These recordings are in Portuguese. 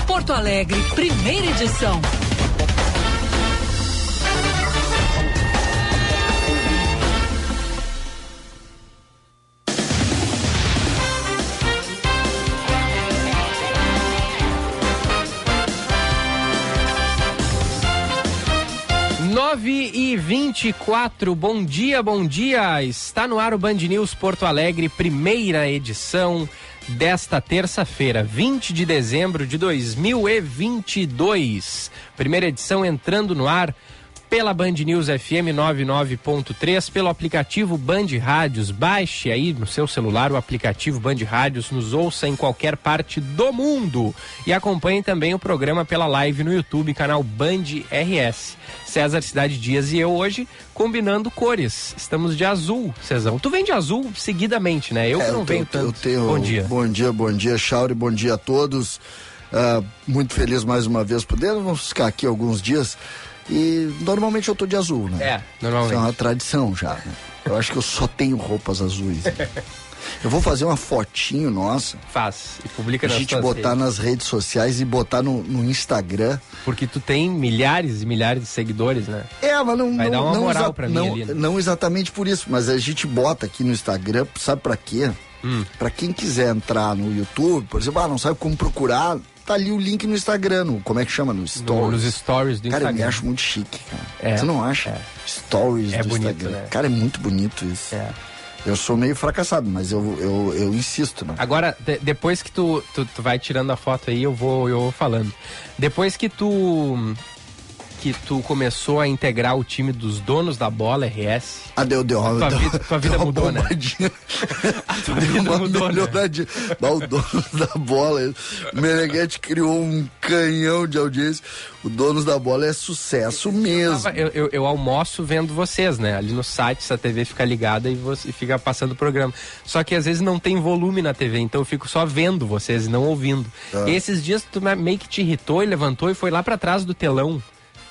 Porto Alegre, primeira edição. Nove e vinte e quatro, bom dia, bom dia. Está no ar o Band News Porto Alegre, primeira edição desta terça-feira, 20 de dezembro de 2022. Primeira edição entrando no ar pela Band News FM 99.3, pelo aplicativo Band Rádios. Baixe aí no seu celular o aplicativo Band Rádios, nos ouça em qualquer parte do mundo. E acompanhe também o programa pela live no YouTube, canal Band RS. César Cidade Dias e eu hoje combinando cores. Estamos de azul, Cezão. Tu vem de azul seguidamente, né? Eu é, não eu venho tenho, tanto. Tenho, bom dia. Bom dia, bom dia, Chauri, bom dia a todos. Uh, muito feliz mais uma vez podendo. Vamos ficar aqui alguns dias. E normalmente eu tô de azul, né? É, normalmente. Isso é uma tradição já. Né? Eu acho que eu só tenho roupas azuis. Eu vou fazer uma fotinho nossa. Faz. E publica nas A gente botar redes. nas redes sociais e botar no, no, Instagram. Porque tu tem milhares e milhares de seguidores, né? É, mas não. Vai não, dar uma não moral pra mim não, ali. Né? Não exatamente por isso, mas a gente bota aqui no Instagram, sabe pra quê? Hum. Pra quem quiser entrar no YouTube, por exemplo, ah, não sabe como procurar, tá ali o link no Instagram, no, como é que chama? No Stories. nos Stories do cara, Instagram. Cara, eu me acho muito chique, cara. É, Você não acha? É. Stories é do bonito, Instagram. Né? Cara, é muito bonito isso. É. Eu sou meio fracassado, mas eu, eu, eu insisto, né? Agora, de, depois que tu, tu, tu, vai tirando a foto aí, eu vou, eu vou falando. Depois que tu que tu começou a integrar o time dos donos da bola RS. Ah, deu, deu. A tua, deu, vida, tua vida mudou, né? a tua deu vida mudou, né? o dono da bola, o Meneghete criou um canhão de audiência. O Donos da Bola é sucesso mesmo. Eu, eu, eu, almoço vendo vocês, né? Ali no site, essa TV fica ligada e, você, fica passando o programa. Só que às vezes não tem volume na TV, então eu fico só vendo vocês e não ouvindo. Ah. E esses dias tu meio que te irritou e levantou e foi lá para trás do telão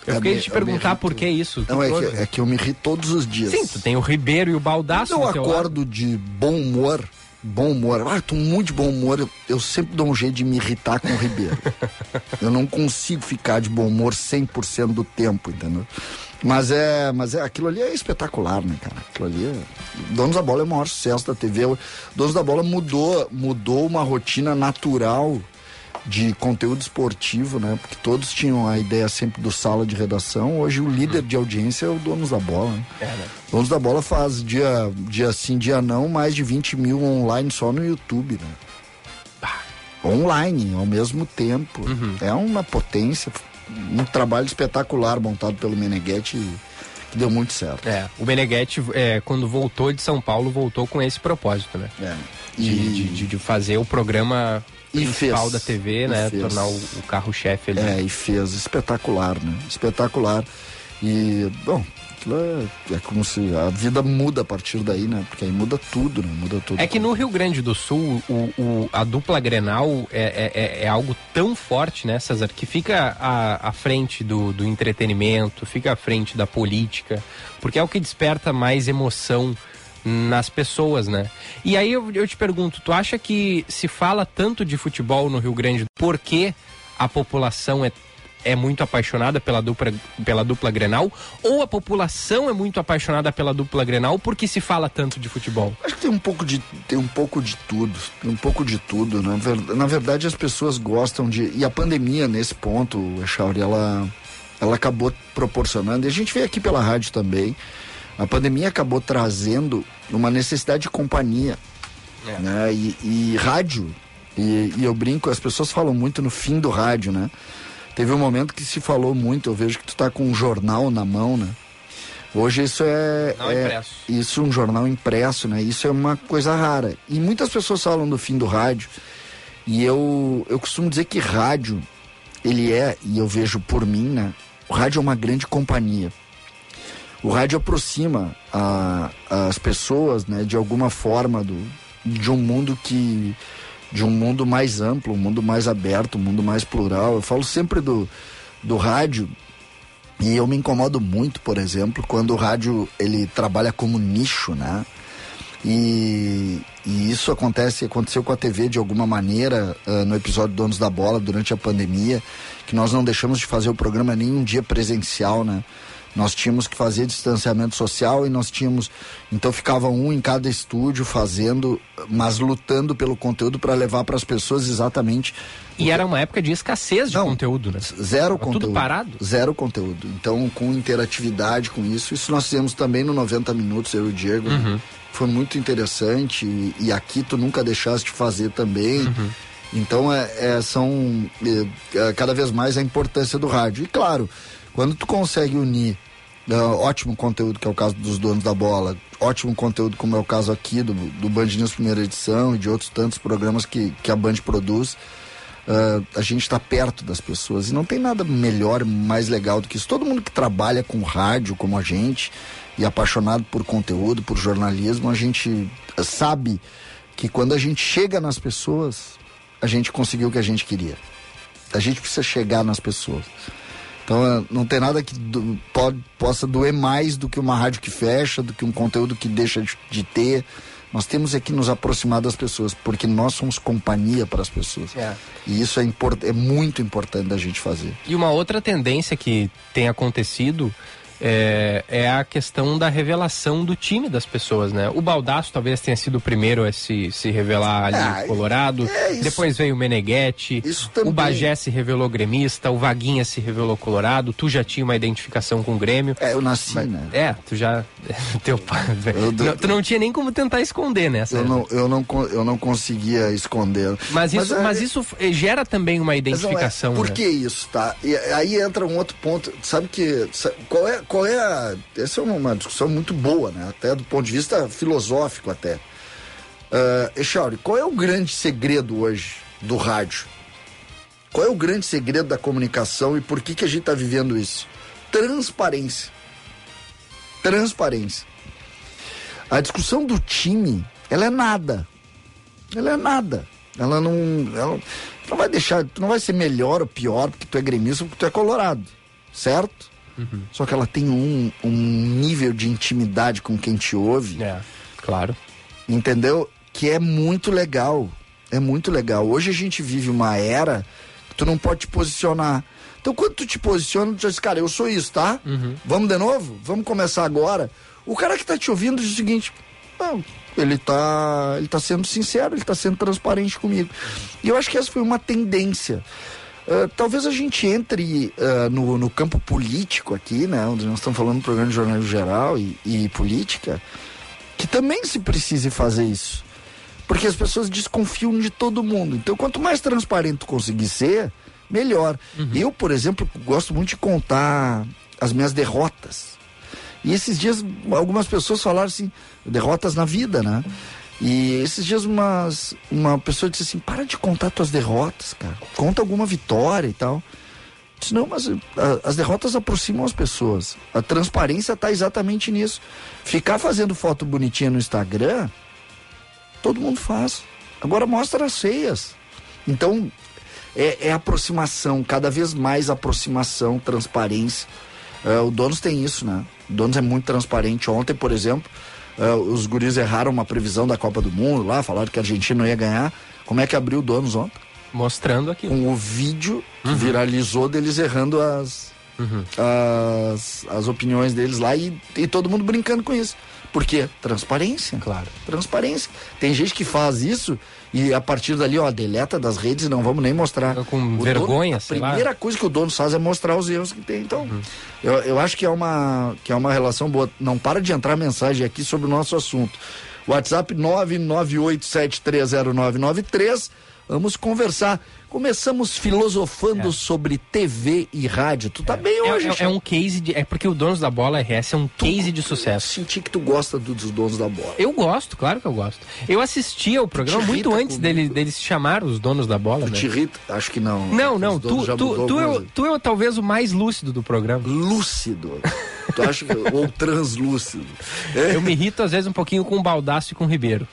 eu fiquei te perguntar por que isso. Não, é que, é que, eu me ri todos os dias. Sim, tu tem o Ribeiro e o Baldaço. Eu acordo de bom humor, bom humor. Ah, tô muito de bom humor. Eu, eu, sempre dou um jeito de me irritar com o Ribeiro. eu não consigo ficar de bom humor 100% do tempo, entendeu? Mas é, mas é, aquilo ali é espetacular, né, cara? Aquilo ali é... Donos da Bola é o maior sucesso da TV. Donos da Bola mudou, mudou uma rotina natural de conteúdo esportivo, né? Porque todos tinham a ideia sempre do sala de redação. Hoje o líder de audiência é o Donos da Bola. Né? É, né? Donos da Bola faz dia, dia sim, dia não, mais de 20 mil online só no YouTube, né? Online, ao mesmo tempo. Uhum. É uma potência, um trabalho espetacular montado pelo Meneghetti que deu muito certo. É, o Meneghetti, é, quando voltou de São Paulo, voltou com esse propósito, né? É. E... De, de, de fazer o programa principal da TV, né? Fez. Tornar o, o carro-chefe ali. É, e fez. Espetacular, né? Espetacular. E, bom, é, é, como se a vida muda a partir daí, né? Porque aí muda tudo, né? Muda tudo. É que no Rio Grande do Sul, o, o a dupla Grenal é, é, é, algo tão forte, né, César, que fica à, à frente do, do entretenimento, fica à frente da política, porque é o que desperta mais emoção nas pessoas, né? E aí eu, eu te pergunto, tu acha que se fala tanto de futebol no Rio Grande porque a população é é muito apaixonada pela dupla, pela dupla Grenal ou a população é muito apaixonada pela dupla Grenal porque se fala tanto de futebol? Acho que tem um pouco de, tem um pouco de tudo, um pouco de tudo. Na, ver, na verdade, as pessoas gostam de. E a pandemia, nesse ponto, Echauri, ela, ela acabou proporcionando, e a gente vê aqui pela rádio também, a pandemia acabou trazendo uma necessidade de companhia. É. Né? E, e rádio, e, e, eu brinco, as pessoas falam muito no fim do rádio, né? Teve um momento que se falou muito, eu vejo que tu tá com um jornal na mão, né? Hoje isso é, é isso um jornal impresso, né? Isso é uma coisa rara. E muitas pessoas falam do fim do rádio. E eu eu costumo dizer que rádio ele é, e eu vejo por mim, né? O rádio é uma grande companhia. O rádio aproxima a, as pessoas, né, de alguma forma do, de um mundo que de um mundo mais amplo, um mundo mais aberto, um mundo mais plural. Eu falo sempre do, do rádio e eu me incomodo muito, por exemplo, quando o rádio ele trabalha como nicho, né? E, e isso acontece, aconteceu com a TV de alguma maneira uh, no episódio Donos da Bola durante a pandemia, que nós não deixamos de fazer o programa nenhum dia presencial, né? Nós tínhamos que fazer distanciamento social e nós tínhamos. Então ficava um em cada estúdio fazendo, mas lutando pelo conteúdo para levar para as pessoas exatamente. E era uma época de escassez de Não, conteúdo, né? Zero Tava conteúdo. Tudo parado? Zero conteúdo. Então, com interatividade com isso, isso nós fizemos também no 90 Minutos, eu e o Diego. Uhum. Foi muito interessante e, e, aqui tu nunca deixaste de fazer também. Uhum. Então, é, é são é, é, cada vez mais a importância do rádio. E claro, quando tu consegue unir uh, ótimo conteúdo, que é o caso dos donos da bola, ótimo conteúdo, como é o caso aqui do, do Band News Primeira Edição e de outros tantos programas que, que a Band produz, uh, a gente está perto das pessoas. E não tem nada melhor, mais legal do que isso. Todo mundo que trabalha com rádio, como a gente, e apaixonado por conteúdo, por jornalismo, a gente sabe que quando a gente chega nas pessoas, a gente conseguiu o que a gente queria. A gente precisa chegar nas pessoas. Então é, não tem nada que do, pode, possa doer mais do que uma rádio que fecha, do que um conteúdo que deixa de, de ter. Nós temos aqui nos aproximar das pessoas, porque nós somos companhia para as pessoas. É. E isso é, import, é muito importante da gente fazer. E uma outra tendência que tem acontecido é, é, a questão da revelação do time das pessoas, né? O Baldaço talvez tenha sido o primeiro a se, se revelar ali ah, Colorado. É Depois veio o Meneghetti. O Bagé se revelou gremista. O Vaguinha se revelou Colorado. Tu já tinha uma identificação com o Grêmio. É, eu nasci, mas, né? É, tu já. Teu pai. Não, tu não tinha nem como tentar esconder, né? Eu não, eu, não, eu não conseguia esconder. Mas isso, mas, é, mas isso gera também uma é, identificação. Por né? que isso, tá? E aí entra um outro ponto. Sabe que. Sabe, qual é qual é a. Essa é uma discussão muito boa, né? Até do ponto de vista filosófico até. Uh, Echauri, qual é o grande segredo hoje do rádio? Qual é o grande segredo da comunicação e por que, que a gente está vivendo isso? Transparência. Transparência. A discussão do time, ela é nada. Ela é nada. Ela não. Ela não vai deixar. Tu não vai ser melhor ou pior porque tu é gremista ou porque tu é colorado. Certo? Uhum. Só que ela tem um, um nível de intimidade com quem te ouve. É, claro. Entendeu? Que é muito legal. É muito legal. Hoje a gente vive uma era que tu não pode te posicionar. Então quando tu te posiciona, tu diz, cara, eu sou isso, tá? Uhum. Vamos de novo? Vamos começar agora? O cara que tá te ouvindo diz o seguinte, não, ele tá, ele tá sendo sincero, ele tá sendo transparente comigo. E eu acho que essa foi uma tendência. Uh, talvez a gente entre uh, no, no, campo político aqui, né? Onde nós estamos falando do programa de jornalismo geral e, e, política, que também se precise fazer isso. Porque as pessoas desconfiam de todo mundo. Então, quanto mais transparente conseguir ser, melhor. Uhum. Eu, por exemplo, gosto muito de contar as minhas derrotas. E esses dias, algumas pessoas falaram assim, derrotas na vida, né? E esses dias umas, uma pessoa disse assim, para de contar tuas derrotas, cara. Conta alguma vitória e tal. Eu disse, não, mas a, as derrotas aproximam as pessoas. A transparência está exatamente nisso. Ficar fazendo foto bonitinha no Instagram, todo mundo faz. Agora mostra as feias. Então, é, é aproximação, cada vez mais aproximação, transparência. Uh, o Donos tem isso, né? O Donos é muito transparente. Ontem, por exemplo, Uh, os guris erraram uma previsão da Copa do Mundo lá, falaram que a Argentina não ia ganhar. Como é que abriu o donos ontem? Mostrando aqui. Com o vídeo que uhum. viralizou deles errando as, uhum. as, as opiniões deles lá e, e todo mundo brincando com isso. Por quê? Transparência. Claro. Transparência. Tem gente que faz isso e a partir dali, ó, deleta das redes e não vamos nem mostrar. Com o vergonha, dono, A primeira lá. coisa que o dono faz é mostrar os erros que tem. Então, uhum. eu, eu acho que é, uma, que é uma relação boa. Não para de entrar mensagem aqui sobre o nosso assunto. WhatsApp 998730993. Vamos conversar. Começamos filosofando é. sobre TV e rádio. Tu tá é. bem hoje, é, é, é, um case de. É porque o Donos da Bola RS é um tu, case de sucesso. Senti que tu gosta do, dos Donos da Bola. Eu gosto, claro que eu gosto. Eu assistia o programa muito antes dele, dele se chamar os Donos da Bola. Tu né? te irrita? Acho que não. Não, não. Tu, tu, tu, eu, tu é talvez o mais lúcido do programa. Lúcido. Tu acha que. Ou translúcido. Eu me irrito às vezes um pouquinho com o Baldaço e com o Ribeiro.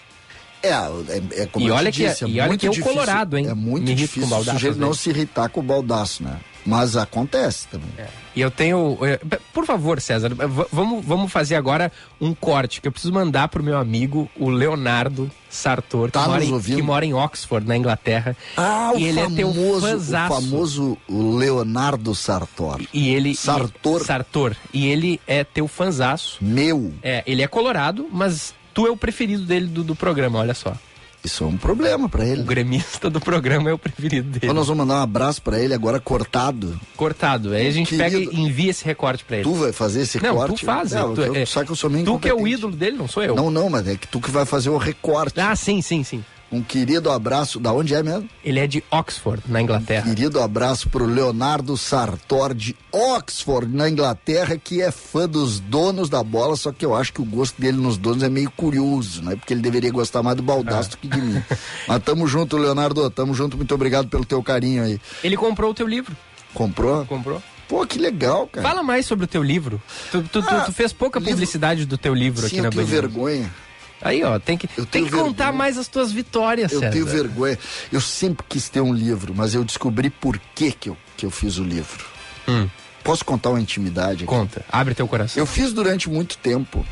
É, é, é como e olha que, disse, é, e olha que é o Colorado, hein? É muito Me difícil o sujeito não se irritar com o baldaço, né? Mas acontece também. É. E eu tenho. é, Por favor, César, vamos, vamos fazer agora um corte que eu preciso mandar pro meu amigo, o Leonardo Sartor, que, Tá mora, nos em, que mora em Oxford, na Inglaterra. Ah, e o ele é teu famoso, o famoso Leonardo Sartor. E ele. Sartor. E, Sartor. E ele é teu fanzaço. Meu, É, ele é colorado, mas tu é o preferido dele do, do programa, olha só. Isso é um problema pra O ele. gremista do programa é o preferido dele. Então nós vamos mandar um abraço pra ele agora cortado. Cortado. Aí a gente pega Querido, e envia esse recorte pra ele. Tu vai fazer esse não, corte? tu faz. Não, tu, eu- é, só que eu sou meio Tu que é o ídolo dele, não sou eu. Não, não, mas é que tu que vai fazer o recorte. Ah, sim, sim, sim. Um querido abraço, da onde é mesmo? Ele é de Oxford, na Inglaterra. Querido abraço pro Leonardo Sartor de Oxford, na Inglaterra, que é fã dos donos da bola, só que eu acho que o gosto dele nos donos é meio curioso, né? Porque ele deveria gostar mais do Baldaço do que de mim. Mas tamo junto, Leonardo, tamo junto, muito obrigado pelo teu carinho aí. Ele comprou o teu livro. Comprou? Comprou? Pô, que legal, cara. Fala mais sobre o teu livro. Tu, tu- tu- Ah, tu fez pouca livro- publicidade do teu livro Sim, aqui na Band. vergonha. Aí, ó, tem que, Eu tem que contar mais as tuas vitórias, Eu César. tenho vergonha. Eu sempre quis ter um livro, mas eu descobri por que que eu, que eu fiz o livro. Hum, Posso contar uma intimidade aqui? conta. Abre teu coração. Eu fiz durante muito tempo,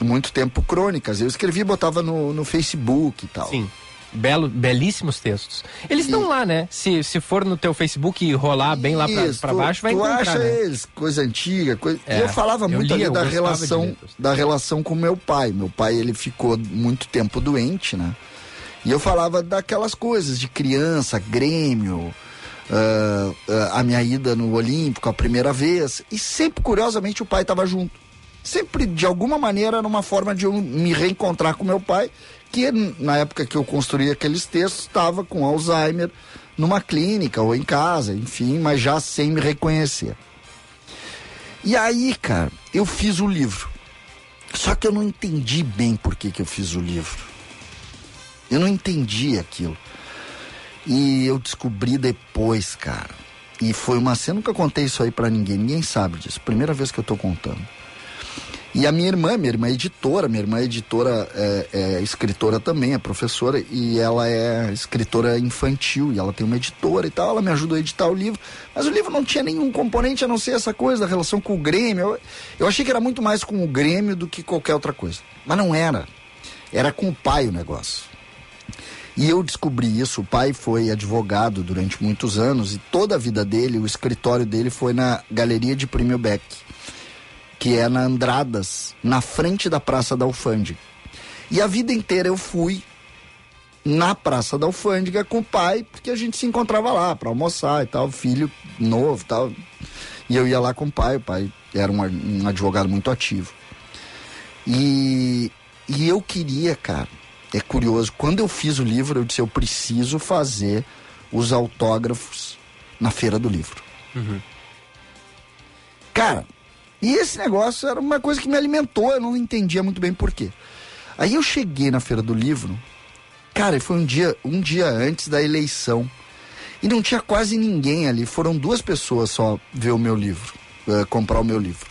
muito tempo crônicas. Eu escrevia e botava no, no Facebook e tal. Sim. Belo, belíssimos textos. Eles estão lá, né? Se, se for no teu Facebook e rolar bem lá tu- baixo, vai tu encontrar, acha né? eles, coisa antiga, coisa... É, eu falava eu muito lia, da relação, da relação com meu pai. Meu pai, ele ficou muito tempo doente, né? E eu falava daquelas coisas de criança, Grêmio, ah, ah, a minha ida no Olímpico a primeira vez. E sempre, curiosamente, o pai estava junto. Sempre, de alguma maneira, era uma forma de eu me reencontrar com meu pai, que na época que eu construí aqueles textos, estava com Alzheimer numa clínica ou em casa, enfim, mas já sem me reconhecer. E aí, cara, eu fiz o livro. Só que eu não entendi bem por que, que eu fiz o livro. Eu não entendi aquilo. E eu descobri depois, cara. E foi uma cena, nunca contei isso aí pra ninguém, ninguém sabe disso. Primeira vez que eu tô contando. E a minha irmã, minha irmã é editora, minha irmã é editora, é, é escritora também, é professora, e ela é escritora infantil, e ela tem uma editora e tal, ela me ajudou a editar o livro, mas o livro não tinha nenhum componente a não ser essa coisa da relação com o Grêmio. Eu, eu achei que era muito mais com o Grêmio do que qualquer outra coisa. Mas não era. Era com o pai o negócio. E eu descobri isso. O pai foi advogado durante muitos anos e toda a vida dele, o escritório dele foi na Galeria de Prêmio Beck, que é na Andradas, na frente da Praça da Alfândega. E a vida inteira eu fui na Praça da Alfândega com o pai, porque a gente se encontrava lá para almoçar e tal, filho novo e tal. E eu ia lá com o pai, o pai era um, um advogado muito ativo. E, e eu queria, cara, é curioso, quando eu fiz o livro, eu disse, eu preciso fazer os autógrafos na feira do livro. Cara, e esse negócio era uma coisa que me alimentou, eu não entendia muito bem por quê. Aí eu cheguei na feira do livro, cara, e foi um dia, um dia antes da eleição. E não tinha quase ninguém ali, foram duas pessoas só ver o meu livro, eh, comprar o meu livro.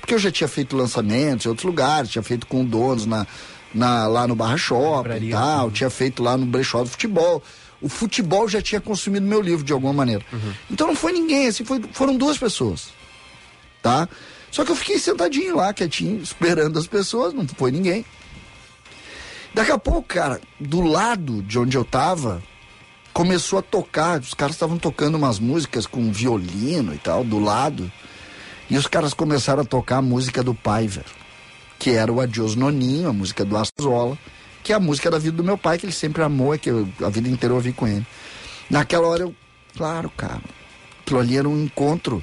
Porque eu já tinha feito lançamentos em outros lugares, tinha feito com donos na, na, lá no Barra Shopping e tal, uhum. tinha feito lá no brechó do futebol. O futebol já tinha consumido meu livro de alguma maneira. Então não foi ninguém, assim, foi, foram duas pessoas. Tá? Só que eu fiquei sentadinho lá, quietinho, esperando as pessoas, não foi ninguém. Daqui a pouco, cara, do lado de onde eu tava, começou a tocar. Os caras estavam tocando umas músicas com violino e tal, do lado. E os caras começaram a tocar a música do pai, velho. Que era o Adios Noninho, a música do Astrozola, que é a música da vida do meu pai, que ele sempre amou e que eu, a vida inteira eu ouvi com ele. Naquela hora eu, claro, cara, aquilo ali era um encontro.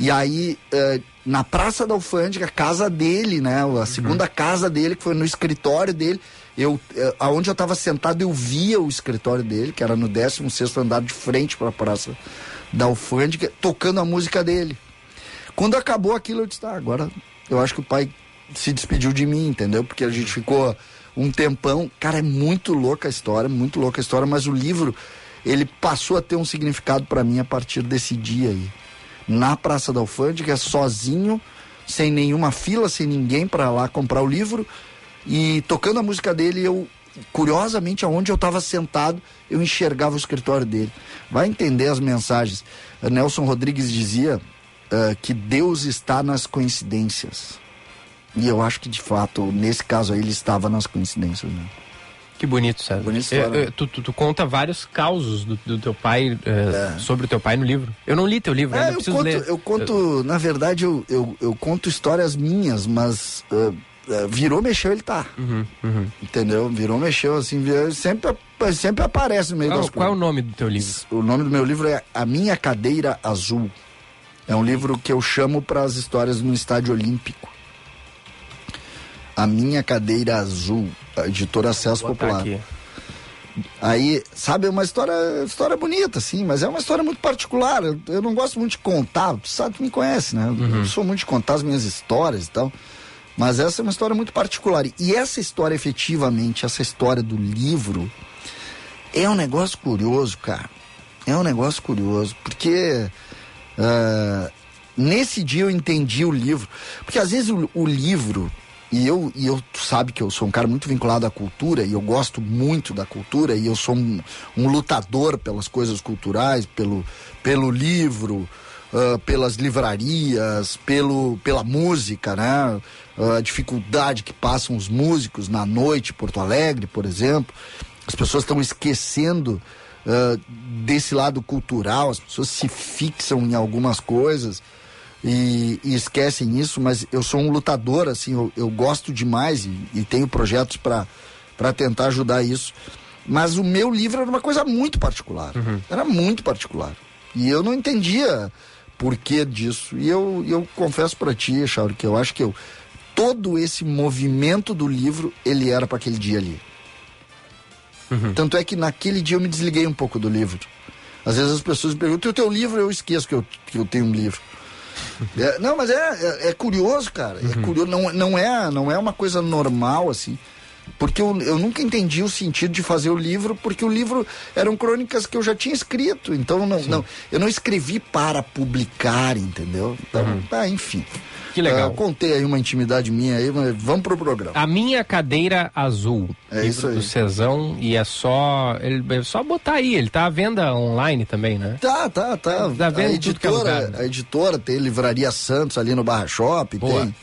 E aí, eh, na Praça da Alfândega, a casa dele, né? A segunda casa dele, que foi no escritório dele. Eu, eh, aonde eu estava sentado, eu via o escritório dele, que era no 16 andar de frente para a Praça da Alfândega, tocando a música dele. Quando acabou aquilo, eu disse, tá, agora eu acho que o pai se despediu de mim, entendeu? Porque a gente ficou um tempão. Cara, é muito louca a história, muito louca a história, mas o livro, ele passou a ter um significado para mim a partir desse dia aí. Na Praça da Alfândega, sozinho, sem nenhuma fila, sem ninguém para lá comprar o livro. E tocando a música dele, eu curiosamente, aonde eu estava sentado, eu enxergava o escritório dele. Vai entender as mensagens. Nelson Rodrigues dizia uh, que Deus está nas coincidências. E eu acho que, de fato, nesse caso aí, ele estava nas coincidências. Né? Que bonito, César. Bonito eu, eu, tu, tu, tu, conta vários causos do, do teu pai, uh, é. sobre o teu pai no livro. Eu não li teu livro, é, ainda preciso conto, ler. Eu conto, na verdade, eu, eu, eu conto histórias minhas, mas uh, virou, mexeu, ele tá. Uhum, uhum. Entendeu? Virou, mexeu, assim, sempre, sempre aparece no meio qual, das Qual é o nome do teu livro? O nome do meu livro é A Minha Cadeira Azul. É um livro que eu chamo para as histórias no estádio olímpico. A Minha Cadeira Azul, a editora Acesso Popular. Aqui. Aí, sabe, é uma história, história bonita, assim, mas é uma história muito particular. Eu, eu não gosto muito de contar, tu sabe, tu me conhece, né? Uhum. Eu sou muito de contar as minhas histórias e tal. Mas essa é uma história muito particular. E essa história, efetivamente, essa história do livro, é um negócio curioso, cara. É um negócio curioso, porque uh, nesse dia eu entendi o livro. Porque às vezes o, o livro, e eu, e eu sabe que eu sou um cara muito vinculado à cultura e eu gosto muito da cultura e eu sou um, um lutador pelas coisas culturais, pelo, pelo livro, uh, pelas livrarias, pelo, pela música, né? Uh, a dificuldade que passam os músicos na noite, Porto Alegre, por exemplo. As pessoas estão esquecendo uh, desse lado cultural, as pessoas se fixam em algumas coisas e, e, esquecem isso, mas eu sou um lutador, assim, eu, eu gosto demais e, e tenho projetos para tentar ajudar isso. Mas o meu livro era uma coisa muito particular. Uhum. Era muito particular. E eu não entendia por que disso. E eu, eu confesso para ti, Chauri, que eu acho que eu, todo esse movimento do livro, ele era para aquele dia ali. Uhum. Tanto é que naquele dia eu me desliguei um pouco do livro. Às vezes as pessoas me perguntam, o teu livro? Eu esqueço que eu, que eu tenho um livro. É, não, mas é, é, é, curioso, cara. É uhum. Curioso. Não, não, é, não é uma coisa normal, assim. Porque eu, eu nunca entendi o sentido de fazer o livro, porque o livro eram crônicas que eu já tinha escrito. Então, não, não, eu não escrevi para publicar, entendeu? Então, uhum. tá, enfim. Que legal. Uh, contei aí uma intimidade minha aí, mas vamos pro programa. A minha cadeira azul. É isso aí. do Cezão e é só ele, é só botar aí, ele tá à venda online também, né? Tá, tá, tá. Tá a é editora, lugar, né? a editora tem Livraria Santos ali no Barra Shop, Boa. tem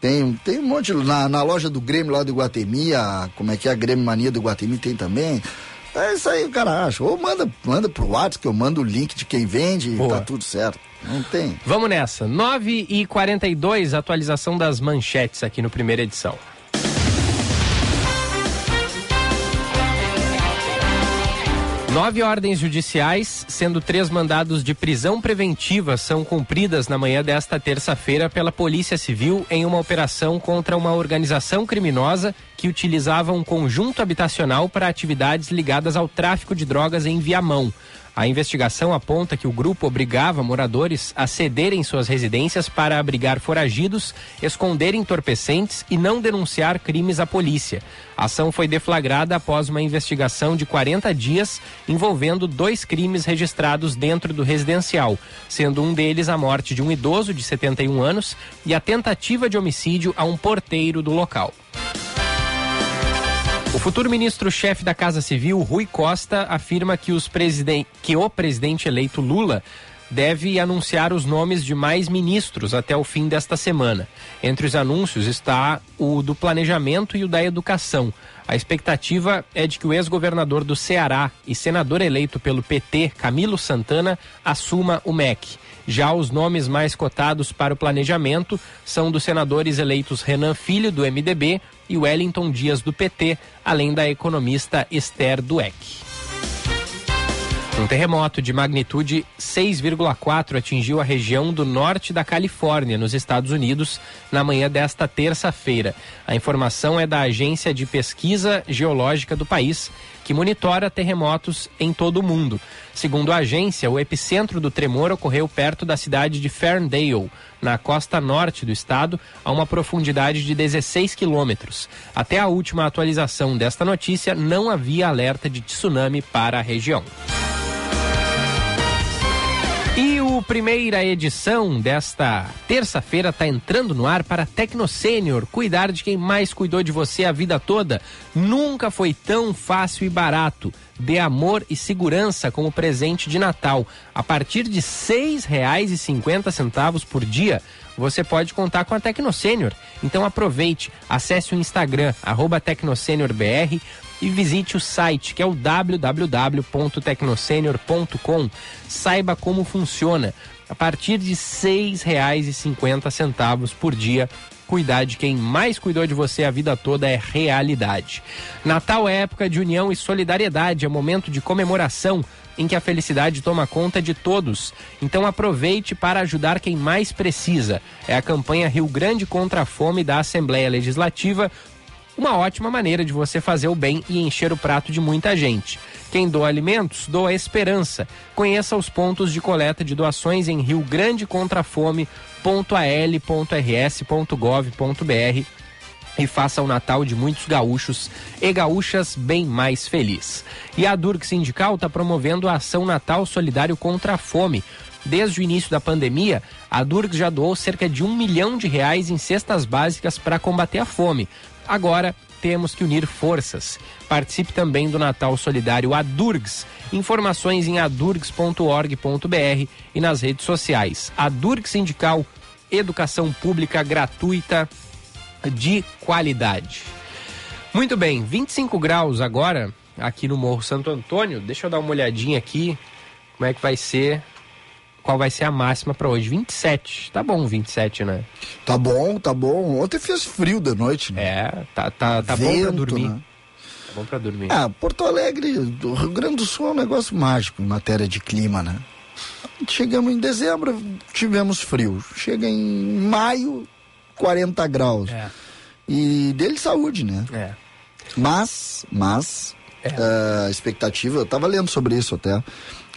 tem, tem um monte na, na loja do Grêmio lá do Iguatemi, a, como é que é a Grêmio Mania do Iguatemi tem também. É isso aí o cara acha. Ou manda, manda pro WhatsApp que eu mando o link de quem vende Boa. e tá tudo certo. Não tem. Vamos nessa. 9 e 42 atualização das manchetes aqui no primeira edição. Nove ordens judiciais, sendo três mandados de prisão preventiva, são cumpridas na manhã desta terça-feira pela Polícia Civil em uma operação contra uma organização criminosa que utilizava um conjunto habitacional para atividades ligadas ao tráfico de drogas em Viamão. A investigação aponta que o grupo obrigava moradores a cederem suas residências para abrigar foragidos, esconder entorpecentes e não denunciar crimes à polícia. A ação foi deflagrada após uma investigação de 40 dias envolvendo dois crimes registrados dentro do residencial, sendo um deles a morte de um idoso de 71 anos e a tentativa de homicídio a um porteiro do local. O futuro ministro-chefe da Casa Civil, Rui Costa, afirma que, presiden que o presidente eleito Lula deve anunciar os nomes de mais ministros até o fim desta semana. Entre os anúncios está o do planejamento e o da educação. A expectativa é de que o ex-governador do Ceará e senador eleito pelo PT, Camilo Santana, assuma o MEC. Já os nomes mais cotados para o planejamento são dos senadores eleitos Renan Filho, do MDB, e Wellington Dias, do PT, além da economista Esther Dueck. Um terremoto de magnitude 6,4 atingiu a região do norte da Califórnia, nos Estados Unidos, na manhã desta terça-feira. A informação é da Agência de Pesquisa Geológica do país, que monitora terremotos em todo o mundo. Segundo a agência, o epicentro do tremor ocorreu perto da cidade de Ferndale, na costa norte do estado, a uma profundidade de 16 quilômetros. Até a última atualização desta notícia, não havia alerta de tsunami para a região. O primeira edição desta terça-feira está entrando no ar para Tecnosênior. Cuidar de quem mais cuidou de você a vida toda. Nunca foi tão fácil e barato. Dê amor e segurança como presente de Natal. A partir de R$ 6,50 por dia, você pode contar com a Tecnosênior. Então aproveite, acesse o Instagram, arroba e visite o site que é o www.tecnosenior.com. Saiba como funciona. A partir de R$ 6,50 por dia, cuidar de quem mais cuidou de você a vida toda é realidade. Natal é época de união e solidariedade, é momento de comemoração em que a felicidade toma conta de todos. Então aproveite para ajudar quem mais precisa. É a campanha Rio Grande contra a Fome da Assembleia Legislativa uma ótima maneira de você fazer o bem e encher o prato de muita gente. Quem doa alimentos, doa esperança. Conheça os pontos de coleta de doações em Rio Grande contra a Fome.al.rs.gov.br e faça o Natal de muitos gaúchos e gaúchas bem mais feliz. E a Durk Sindical está promovendo a ação Natal Solidário contra a Fome. Desde o início da pandemia, a Durk já doou cerca de um milhão de reais em cestas básicas para combater a fome. Agora temos que unir forças. Participe também do Natal Solidário Adurgs. Informações em adurgs.org.br e nas redes sociais. Adurg Sindical, educação pública gratuita de qualidade. Muito bem, 25 graus agora aqui no Morro Santo Antônio. Deixa eu dar uma olhadinha aqui como é que vai ser qual vai ser a máxima para hoje? 27. Tá bom 27, né? Tá bom, tá bom. Ontem fez frio da noite, né? É, tá, tá, tá Vento, bom pra dormir. Né? Tá bom pra dormir. Ah, Porto Alegre, o Rio Grande do Sul é um negócio mágico em matéria de clima, né? Chegamos em dezembro, tivemos frio. Chega em maio, 40 graus. É. E dele saúde, né? É. Mas, mas, é. A expectativa, eu tava lendo sobre isso até,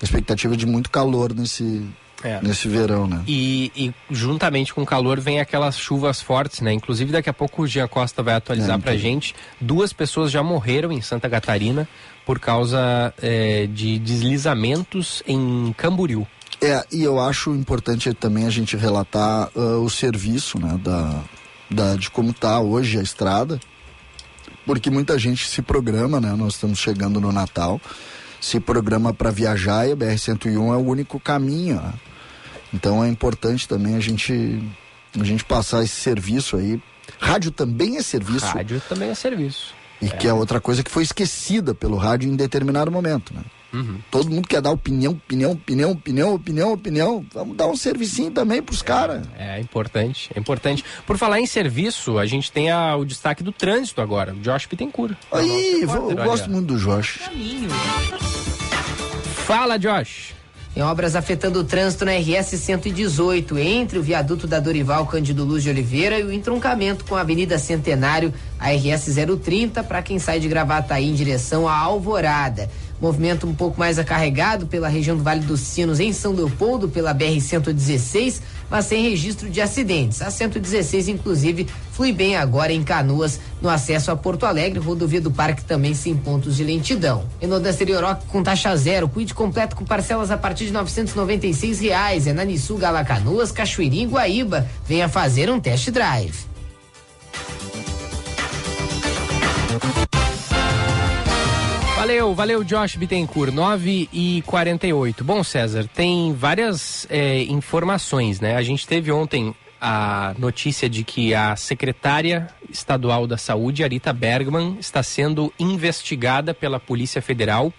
a expectativa de muito calor nesse, é. nesse verão, né? E, e, juntamente com o calor vem aquelas chuvas fortes, né? Inclusive daqui a pouco o Gia Costa vai atualizar é, pra gente. Duas pessoas já morreram em Santa Catarina por causa é, de deslizamentos em Camboriú. É, e eu acho importante também a gente relatar uh, o serviço, né? Da, da, de como tá hoje a estrada porque muita gente se programa, né? Nós estamos chegando no Natal, se programa para viajar e a BR-101 é o único caminho. Né? Então é importante também a gente, a gente passar esse serviço aí. Rádio também é serviço. Rádio também é serviço. E é. que é outra coisa que foi esquecida pelo rádio em determinado momento, né? Uhum. Todo mundo quer dar opinião, opinião, opinião, opinião, opinião, opinião. Vamos dar um servicinho também pros é, caras. É, importante, é importante. Por falar em serviço, a gente tem a, o destaque do trânsito agora, o Josh Pittencourt. Aí, vou, eu gosto muito do Josh. Fala, Josh. Em obras afetando o trânsito na RS 118, entre o viaduto da Dorival Cândido Luz de Oliveira e o entroncamento com a Avenida Centenário, a RS 030, para quem sai de Gravataí em direção à Alvorada. Movimento um pouco mais acarregado pela região do Vale dos Sinos em São Leopoldo, pela BR-116, mas sem registro de acidentes. A 116, inclusive, flui bem agora em Canoas, no acesso a Porto Alegre, rodovia do Parque também sem pontos de lentidão. Enodan Oroque com taxa zero, cuide completo com parcelas a partir de 996 reais. É na Nissu Galacanoas, Cachoeirinha e Guaíba. Venha fazer um test drive. Valeu, valeu, Josh Bittencourt, 9 e 48. Bom, César, tem várias é, informações, né? A gente teve ontem a notícia de que a secretária estadual da saúde, Arita Bergman, está sendo investigada pela Polícia Federal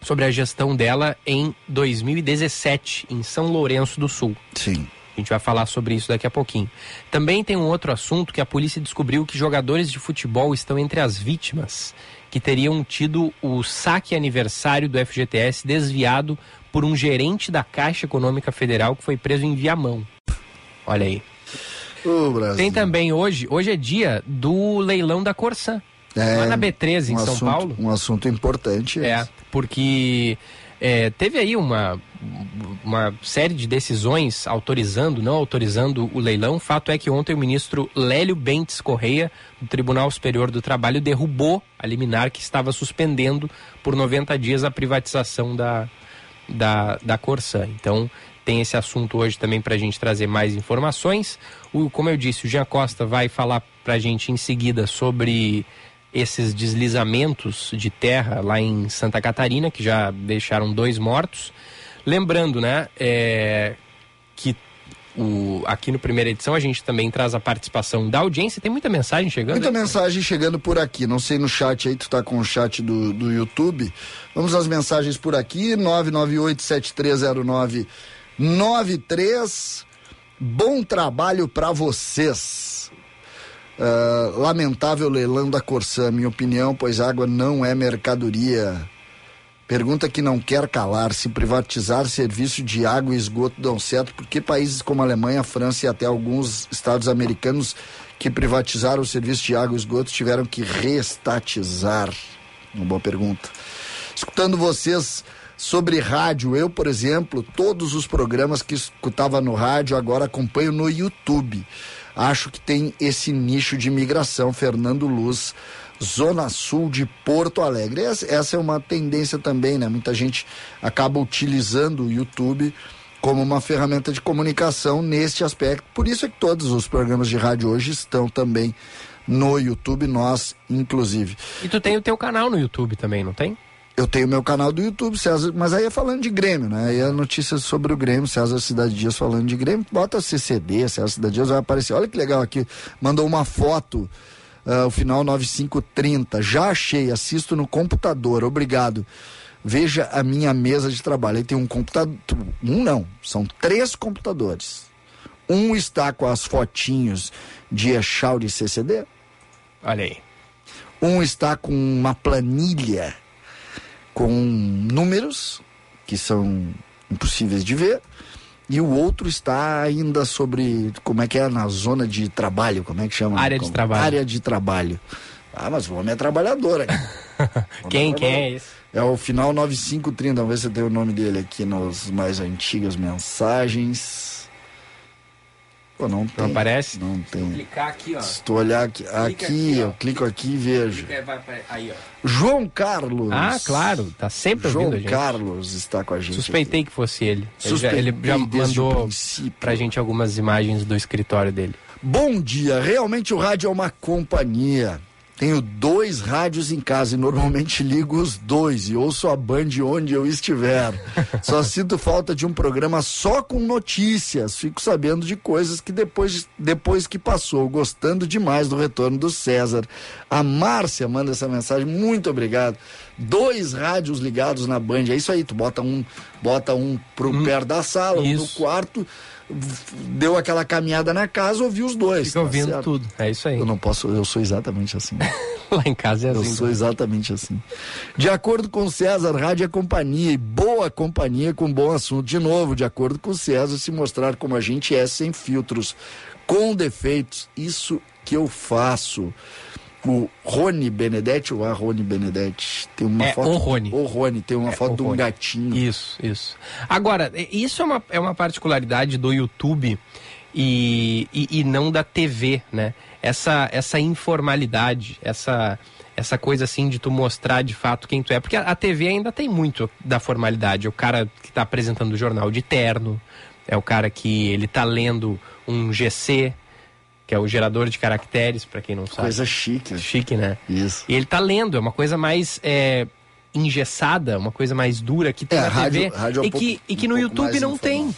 sobre a gestão dela em 2017, em São Lourenço do Sul. Sim. A gente vai falar sobre isso daqui a pouquinho. Também tem um outro assunto que a polícia descobriu que jogadores de futebol estão entre as vítimas que teriam tido o saque aniversário do FGTS desviado por um gerente da Caixa Econômica Federal que foi preso em Viamão. Olha aí. Tem também hoje, hoje é dia do leilão da Corsã. É, lá na B13 um em São assunto, Paulo. Um assunto importante. É, porque é, teve aí uma, uma série de decisões autorizando, não autorizando o leilão. Fato é que ontem o ministro Lélio Bentes Correia, do Tribunal Superior do Trabalho, derrubou a liminar que estava suspendendo por 90 dias a privatização da, da, da Corsã. Então, tem esse assunto hoje também para a gente trazer mais informações. O, como eu disse, o Jean Costa vai falar para a gente em seguida sobre esses deslizamentos de terra lá em Santa Catarina, que já deixaram dois mortos. Lembrando, né, é, que o, aqui no primeira edição a gente também traz a participação da audiência. Tem muita mensagem chegando. Muita aí? mensagem chegando por aqui. Não sei no chat aí, tu tá com o chat do, do YouTube. Vamos às mensagens por aqui. 998-7309-93. Bom trabalho para vocês. Uh, lamentável leilão da Corsã, minha opinião, pois água não é mercadoria. Pergunta que não quer calar: se privatizar serviço de água e esgoto dão certo, por que países como a Alemanha, a França e até alguns estados americanos que privatizaram o serviço de água e esgoto tiveram que reestatizar? Uma boa pergunta. Escutando vocês sobre rádio, eu, por exemplo, todos os programas que escutava no rádio agora acompanho no YouTube. Acho que tem esse nicho de migração. Fernando Luz Zona Sul de Porto Alegre. Essa é uma tendência também, né? Muita gente acaba utilizando o YouTube como uma ferramenta de comunicação neste aspecto. Por isso é que todos os programas de rádio hoje estão também no YouTube, nós inclusive. E tu tem o teu canal no YouTube também, não tem? Eu tenho meu canal do YouTube, César, mas aí é falando de Grêmio, né? Aí a notícia sobre o Grêmio, César Cidade Dias falando de Grêmio, bota CCD, César Cidade Dias vai aparecer. Olha que legal aqui, mandou uma foto uh, o final 9530. Já achei, assisto no computador, obrigado. Veja a minha mesa de trabalho. Aí tem um computador. Um não, são três computadores. Um está com as fotinhos de Echauri CCD. Olha aí. Um está com uma planilha com números que são impossíveis de ver e o outro está ainda sobre como é que é na zona de trabalho, como é que chama? Área de trabalho. Área de trabalho. Ah, mas o homem é trabalhador aqui. quem, quem é esse? É o final 9530, vamos ver se tem o nome dele aqui nas mais antigas mensagens. Pô, não tem. Não aparece? Não tem. Vou clicar aqui, ó. Se tu olhar aqui, aqui, aqui eu clico aqui e vejo. Clica, aí, ó. João Carlos. Ah, claro, tá sempre João ouvindo a gente. Carlos está com a gente. Suspeitei aqui. que fosse ele. Ele já, ele já mandou pra gente algumas imagens do escritório dele. Bom dia, realmente o rádio é uma companhia. Tenho dois rádios em casa e normalmente ligo os dois e ouço a Band onde eu estiver. Só sinto falta de um programa só com notícias. Fico sabendo de coisas que depois, depois que passou, gostando demais do retorno do César. A Márcia manda essa mensagem. Muito obrigado. Dois rádios ligados na Band. É isso aí, tu bota um, bota um pro hum, perto da sala, um no quarto deu aquela caminhada na casa, ouvi os dois. Fica tá ouvindo certo? tudo. É isso aí. Eu não posso, eu sou exatamente assim. Lá em casa é assim. Eu sou exatamente assim. De acordo com César, rádio é companhia e boa companhia com bom assunto. De novo, de acordo com César, se mostrar como a gente é sem filtros, com defeitos, isso que eu faço o Rony Benedetti ou a Rony Benedetti tem uma é, foto. O Rony. O Rony tem uma é, foto de um gatinho. Isso, isso. Agora, isso é uma, é uma particularidade do YouTube e, e, e não da TV, né? Essa, essa informalidade, essa essa coisa assim de tu mostrar de fato quem tu é. Porque a, TV ainda tem muito da formalidade. O cara que está apresentando o jornal de terno, é o cara que ele tá lendo um GC, que é o gerador de caracteres, para quem não sabe. Coisa chique. Chique, né? Isso. E ele tá lendo, é uma coisa mais é, engessada, uma coisa mais dura que tem é, na rádio, TV rádio é um e, pouco, que, e que um no YouTube não informal. tem.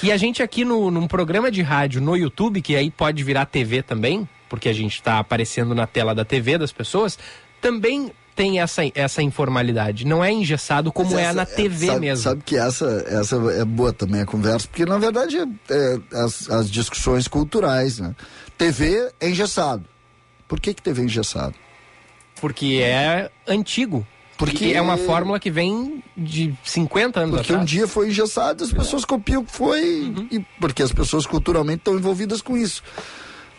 E a gente aqui no, num programa de rádio no YouTube, que aí pode virar TV também, porque a gente está aparecendo na tela da TV das pessoas, também tem essa, essa informalidade. Não é engessado como essa, é na TV é, sabe, mesmo. Sabe que essa, essa é boa também a conversa, porque na verdade é, é, as, as discussões culturais, né? TV é engessado. Por que, que TV é engessado? Porque é antigo. Porque é uma fórmula que vem de 50 anos porque atrás. um dia foi engessado, as pessoas copiam o que foi, uhum. e porque as pessoas culturalmente estão envolvidas com isso.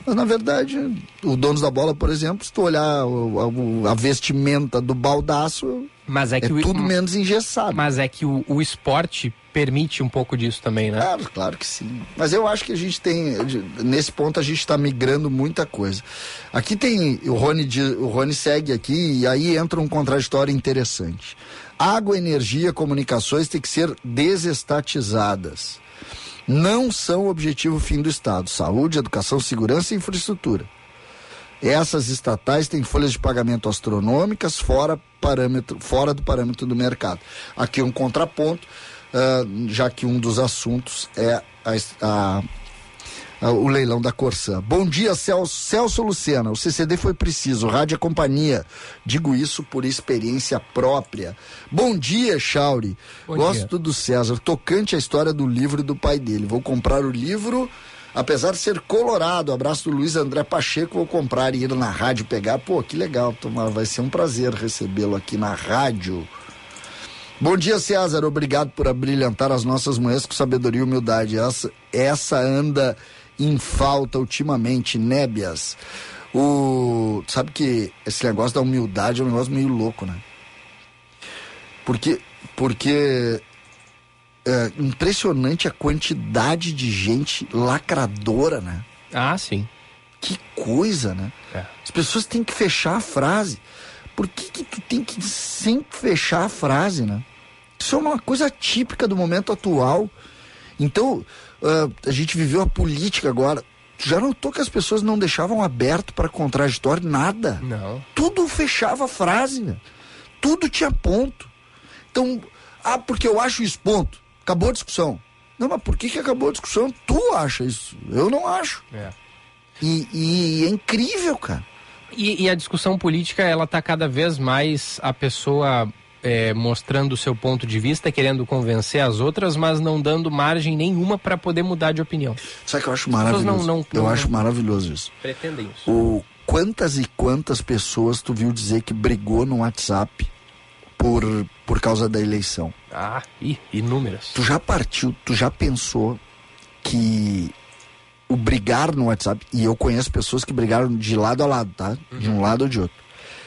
Mas na verdade, o Donos da Bola, por exemplo, se tu olhar a, a vestimenta do baldaço, mas é, que é o, tudo menos engessado. Mas é que o, o, esporte permite um pouco disso também, né? Claro, claro que sim. Mas eu acho que a gente tem, nesse ponto a gente está migrando muita coisa. Aqui tem, o Rony, o Rony segue aqui e aí entra um contraditório interessante. Água, energia, comunicações têm que ser desestatizadas. não são objetivo fim do Estado. Saúde, educação, segurança e infraestrutura. Essas estatais têm folhas de pagamento astronômicas fora, parâmetro, fora do parâmetro do mercado. Aqui um contraponto, uh, já que um dos assuntos é a, a ah, o leilão da Corsã. Bom dia, Celso, Celso Lucena. O CCD foi preciso, rádio é companhia. Digo isso por experiência própria. Bom dia, Chauri. Bom Gosto dia. do César. Tocante a história do livro do pai dele. Vou comprar o livro, apesar de ser colorado. Abraço do Luiz André Pacheco. Vou comprar e ir na rádio pegar. Pô, que legal, Tomar. Vai ser um prazer recebê-lo aqui na rádio. Bom dia, César. Obrigado por abrilhantar as nossas manhãs com sabedoria e humildade. Essa, essa anda em falta ultimamente, nébias. O, sabe que esse negócio da humildade é um negócio meio louco, né? Porque, porque é impressionante a quantidade de gente lacradora, né? Ah, sim. Que coisa, né? É. As pessoas têm que fechar a frase. Por que, que tu tem que sempre fechar a frase, né? Isso é uma coisa típica do momento atual. Então, uh, a gente viveu a política agora. Já notou que as pessoas não deixavam aberto para contraditório nada? Não. Tudo fechava a frase, né? tudo tinha ponto. Então, ah, porque eu acho isso, ponto. Acabou a discussão. Não, mas por que, que acabou a discussão? Tu acha isso? Eu não acho. É. E, e é incrível, cara. E, e, a discussão política, ela tá cada vez mais a pessoa é, mostrando o seu ponto de vista, querendo convencer as outras, mas não dando margem nenhuma para poder mudar de opinião. Sabe que eu acho maravilhoso? Não, não, eu não, acho maravilhoso isso. Pretendem isso. O, quantas e quantas pessoas tu viu dizer que brigou no WhatsApp por, por causa da eleição? Ah, ih, inúmeras. Tu já partiu, tu já pensou que o brigar no WhatsApp, e eu conheço pessoas que brigaram de lado a lado, tá? Uhum. De um uhum. lado ou de outro.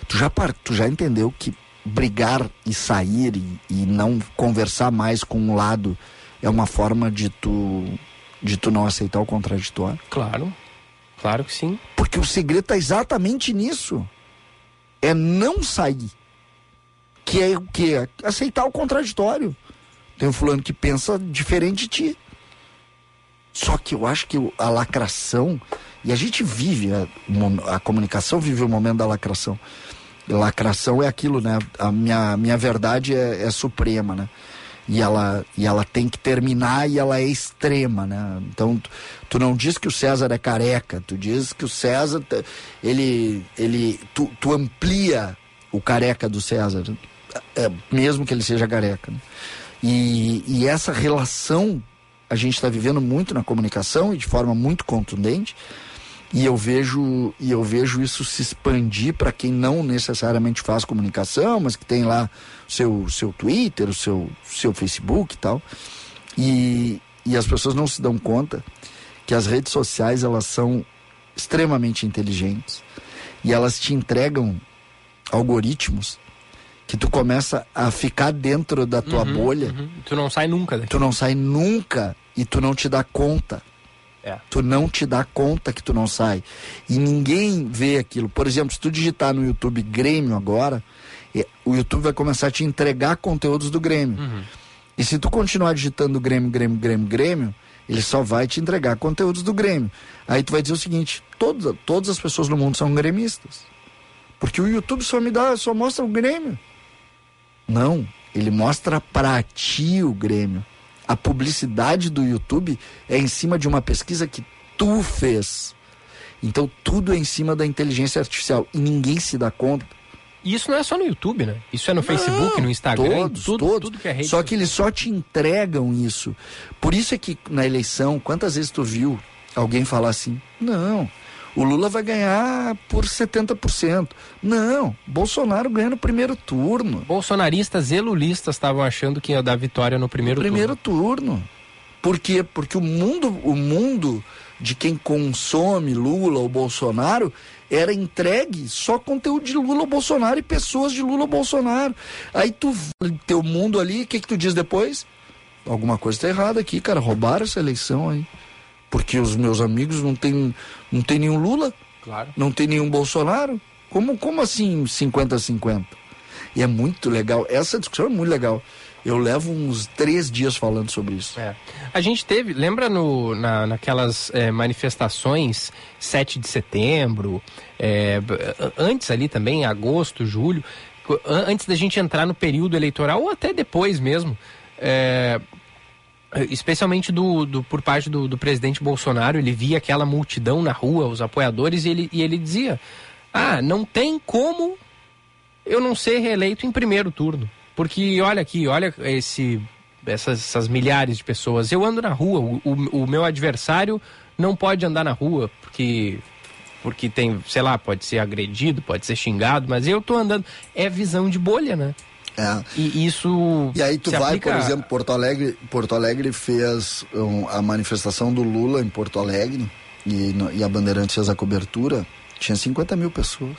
Tu já, tu já entendeu que brigar e sair e, e, não conversar mais com um lado é uma forma de tu de tu não aceitar o contraditório? Claro. Claro que sim. Porque o segredo está exatamente nisso. É não sair. Que é o que? Aceitar o contraditório. Tem um fulano que pensa diferente de ti. Só que eu acho que a lacração, e a gente vive, a, a comunicação vive o momento da lacração lacração é aquilo, né? A minha, minha verdade é, é, suprema, né? E ela, e ela tem que terminar e ela é extrema, né? Então, tu, tu não diz que o César é careca, tu diz que o César, ele, ele, tu, tu amplia o careca do César, é, mesmo que ele seja careca. Né? E, e essa relação a gente está vivendo muito na comunicação e de forma muito contundente, e eu vejo e eu vejo isso se expandir para quem não necessariamente faz comunicação, mas que tem lá seu seu Twitter, o seu seu Facebook e tal. E, e as pessoas não se dão conta que as redes sociais elas são extremamente inteligentes e elas te entregam algoritmos que tu começa a ficar dentro da tua uhum, bolha. Uhum. Tu não sai nunca daqui. Tu não sai nunca e tu não te dá conta. É. Tu não te dá conta que tu não sai. E ninguém vê aquilo. Por exemplo, se tu digitar no YouTube Grêmio agora, é, o YouTube vai começar a te entregar conteúdos do Grêmio. Uhum. E se tu continuar digitando Grêmio, Grêmio, Grêmio, Grêmio, ele só vai te entregar conteúdos do Grêmio. Aí tu vai dizer o seguinte: todas, todas as pessoas no mundo são gremistas. Porque o YouTube só me dá, só mostra o Grêmio. Não, ele mostra para ti o Grêmio a publicidade do YouTube é em cima de uma pesquisa que tu fez. Então tudo é em cima da inteligência artificial e ninguém se dá conta. E isso não é só no YouTube, né? Isso é no não, Facebook, no Instagram, todos, tudo, todos. Tudo que é rede só que eles só te entregam isso. Por isso é que na eleição, quantas vezes tu viu alguém falar assim? Não, o Lula vai ganhar por 70%. Não, Bolsonaro ganha no primeiro turno. Bolsonaristas e lulistas estavam achando que ia dar vitória no primeiro, no primeiro turno. turno. Por quê? Porque o mundo, o mundo de quem consome Lula ou Bolsonaro era entregue só conteúdo de Lula ou Bolsonaro e pessoas de Lula ou Bolsonaro. Aí tu teu mundo ali, o que que tu diz depois? Alguma coisa tá errada aqui, cara. Roubaram essa eleição aí. Porque os meus amigos não tem, não tem nenhum Lula, claro. não tem nenhum Bolsonaro. Como, como assim 50-50? E é muito legal. Essa discussão é muito legal. Eu levo uns três dias falando sobre isso. É. A gente teve, lembra no, na, naquelas é, manifestações 7 de setembro, é, antes ali também, agosto, julho, antes da gente entrar no período eleitoral, ou até depois mesmo, é, especialmente do, do, por parte do, do, presidente Bolsonaro, ele via aquela multidão na rua, os apoiadores, e ele, e ele dizia: Ah, não tem como eu não ser reeleito em primeiro turno. Porque olha aqui, olha esse, essas, essas milhares de pessoas. Eu ando na rua, o, o, o meu adversário não pode andar na rua, porque porque tem, sei lá, pode ser agredido, pode ser xingado, mas eu tô andando. É visão de bolha, né? É. E isso. E aí tu vai, aplica... por exemplo, Porto Alegre. Porto Alegre fez um, a manifestação do Lula em Porto Alegre e, no, e a Bandeirantes fez a cobertura. Tinha 50 mil pessoas.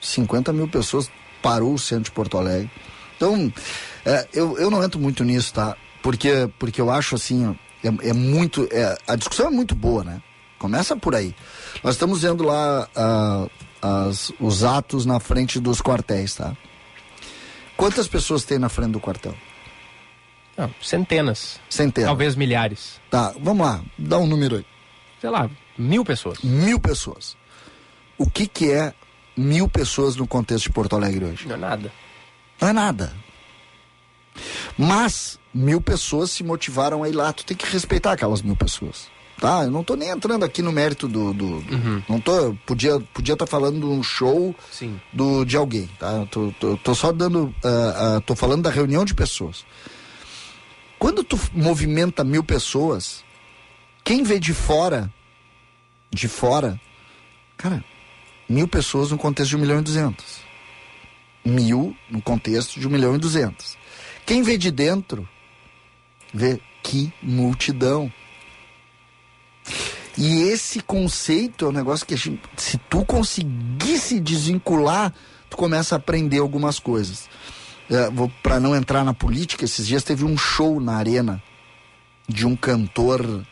50 mil pessoas parou o centro de Porto Alegre. Então, é, eu, eu não entro muito nisso, tá? Porque, porque eu acho assim, é, é muito. É, a discussão é muito boa, né? Começa por aí. Nós estamos vendo lá uh, as, os atos na frente dos quartéis, tá? Quantas pessoas tem na frente do quartel? Não, centenas. Centenas. Talvez milhares. Tá, vamos lá, dá um número aí. Sei lá, mil pessoas. Mil pessoas. O que que é mil pessoas no contexto de Porto Alegre hoje? Não é nada. Não é nada. Mas mil pessoas se motivaram a ir lá. Tu tem que respeitar aquelas mil pessoas. Tá? Eu não tô nem entrando aqui no mérito do. do, do uhum. Não tô. Podia estar podia tá falando de um show Sim. Do, de alguém, tá? Tô, tô, tô só dando. Uh, uh, tô falando da reunião de pessoas. Quando tu movimenta mil pessoas, quem vê de fora, de fora, cara, mil pessoas no contexto de um milhão e duzentos. Mil no contexto de um milhão e duzentos. Quem vê de dentro, vê que multidão. E esse conceito é um negócio que gente, se tu conseguisse desvincular, tu começa a aprender algumas coisas. É, para não entrar na política, esses dias teve um show na arena de um cantor uh,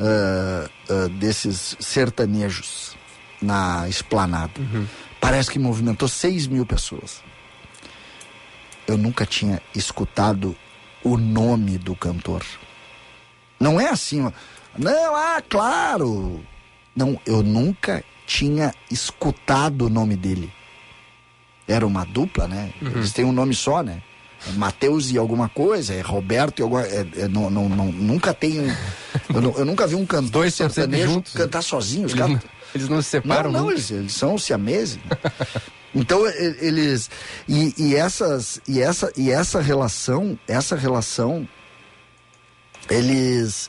uh, desses sertanejos na esplanada. Uhum. Parece que movimentou 6 mil pessoas. Eu nunca tinha escutado o nome do cantor. Não é assim, não, ah, claro. Não, eu nunca tinha escutado o nome dele. Era uma dupla, né? Uhum. Eles têm um nome só, né? É Mateus e alguma coisa, é Roberto e alguma é, é, não, não, não, nunca tenho. eu, eu, nunca vi um cantor Dois sertanejo juntos, cantar sozinho. Os eles, cara... não, eles não se separam Não, não eles, eles, são siameses. Né? então eles e, e, essas e essa e essa relação, essa relação eles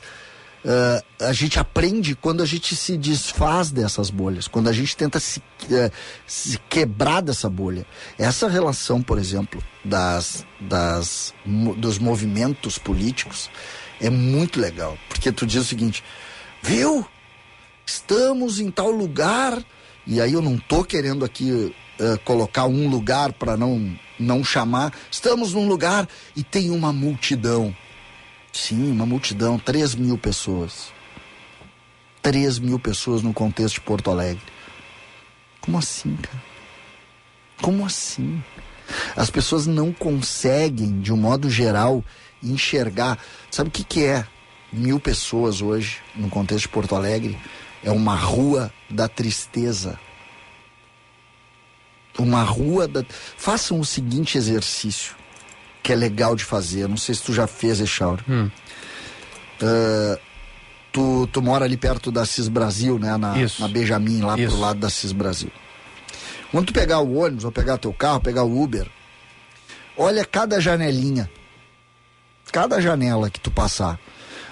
Uh, a gente aprende quando a gente se desfaz dessas bolhas, quando a gente tenta se, uh, se, quebrar dessa bolha. Essa relação, por exemplo, das, das, dos movimentos políticos é muito legal, porque tu diz o seguinte, viu? Estamos em tal lugar, e aí eu não tô querendo aqui uh, colocar um lugar para não, não chamar, estamos num lugar e tem uma multidão Sim, uma multidão, 3 mil pessoas. 3 mil pessoas no contexto de Porto Alegre. Como assim, cara? Como assim? As pessoas não conseguem, de um modo geral, enxergar. Sabe o que, que é mil pessoas hoje, no contexto de Porto Alegre? É uma rua da tristeza. Uma rua da. Façam o seguinte exercício que é legal de fazer. Não sei se tu já fez, Echauro. Hum. Uh, tu, tu mora ali perto da Cis Brasil, né? Na, Isso. na Benjamin, lá Isso. pro lado da Cis Brasil. Quando tu pegar o ônibus, ou pegar teu carro, pegar o Uber, olha cada janelinha. Cada janela que tu passar.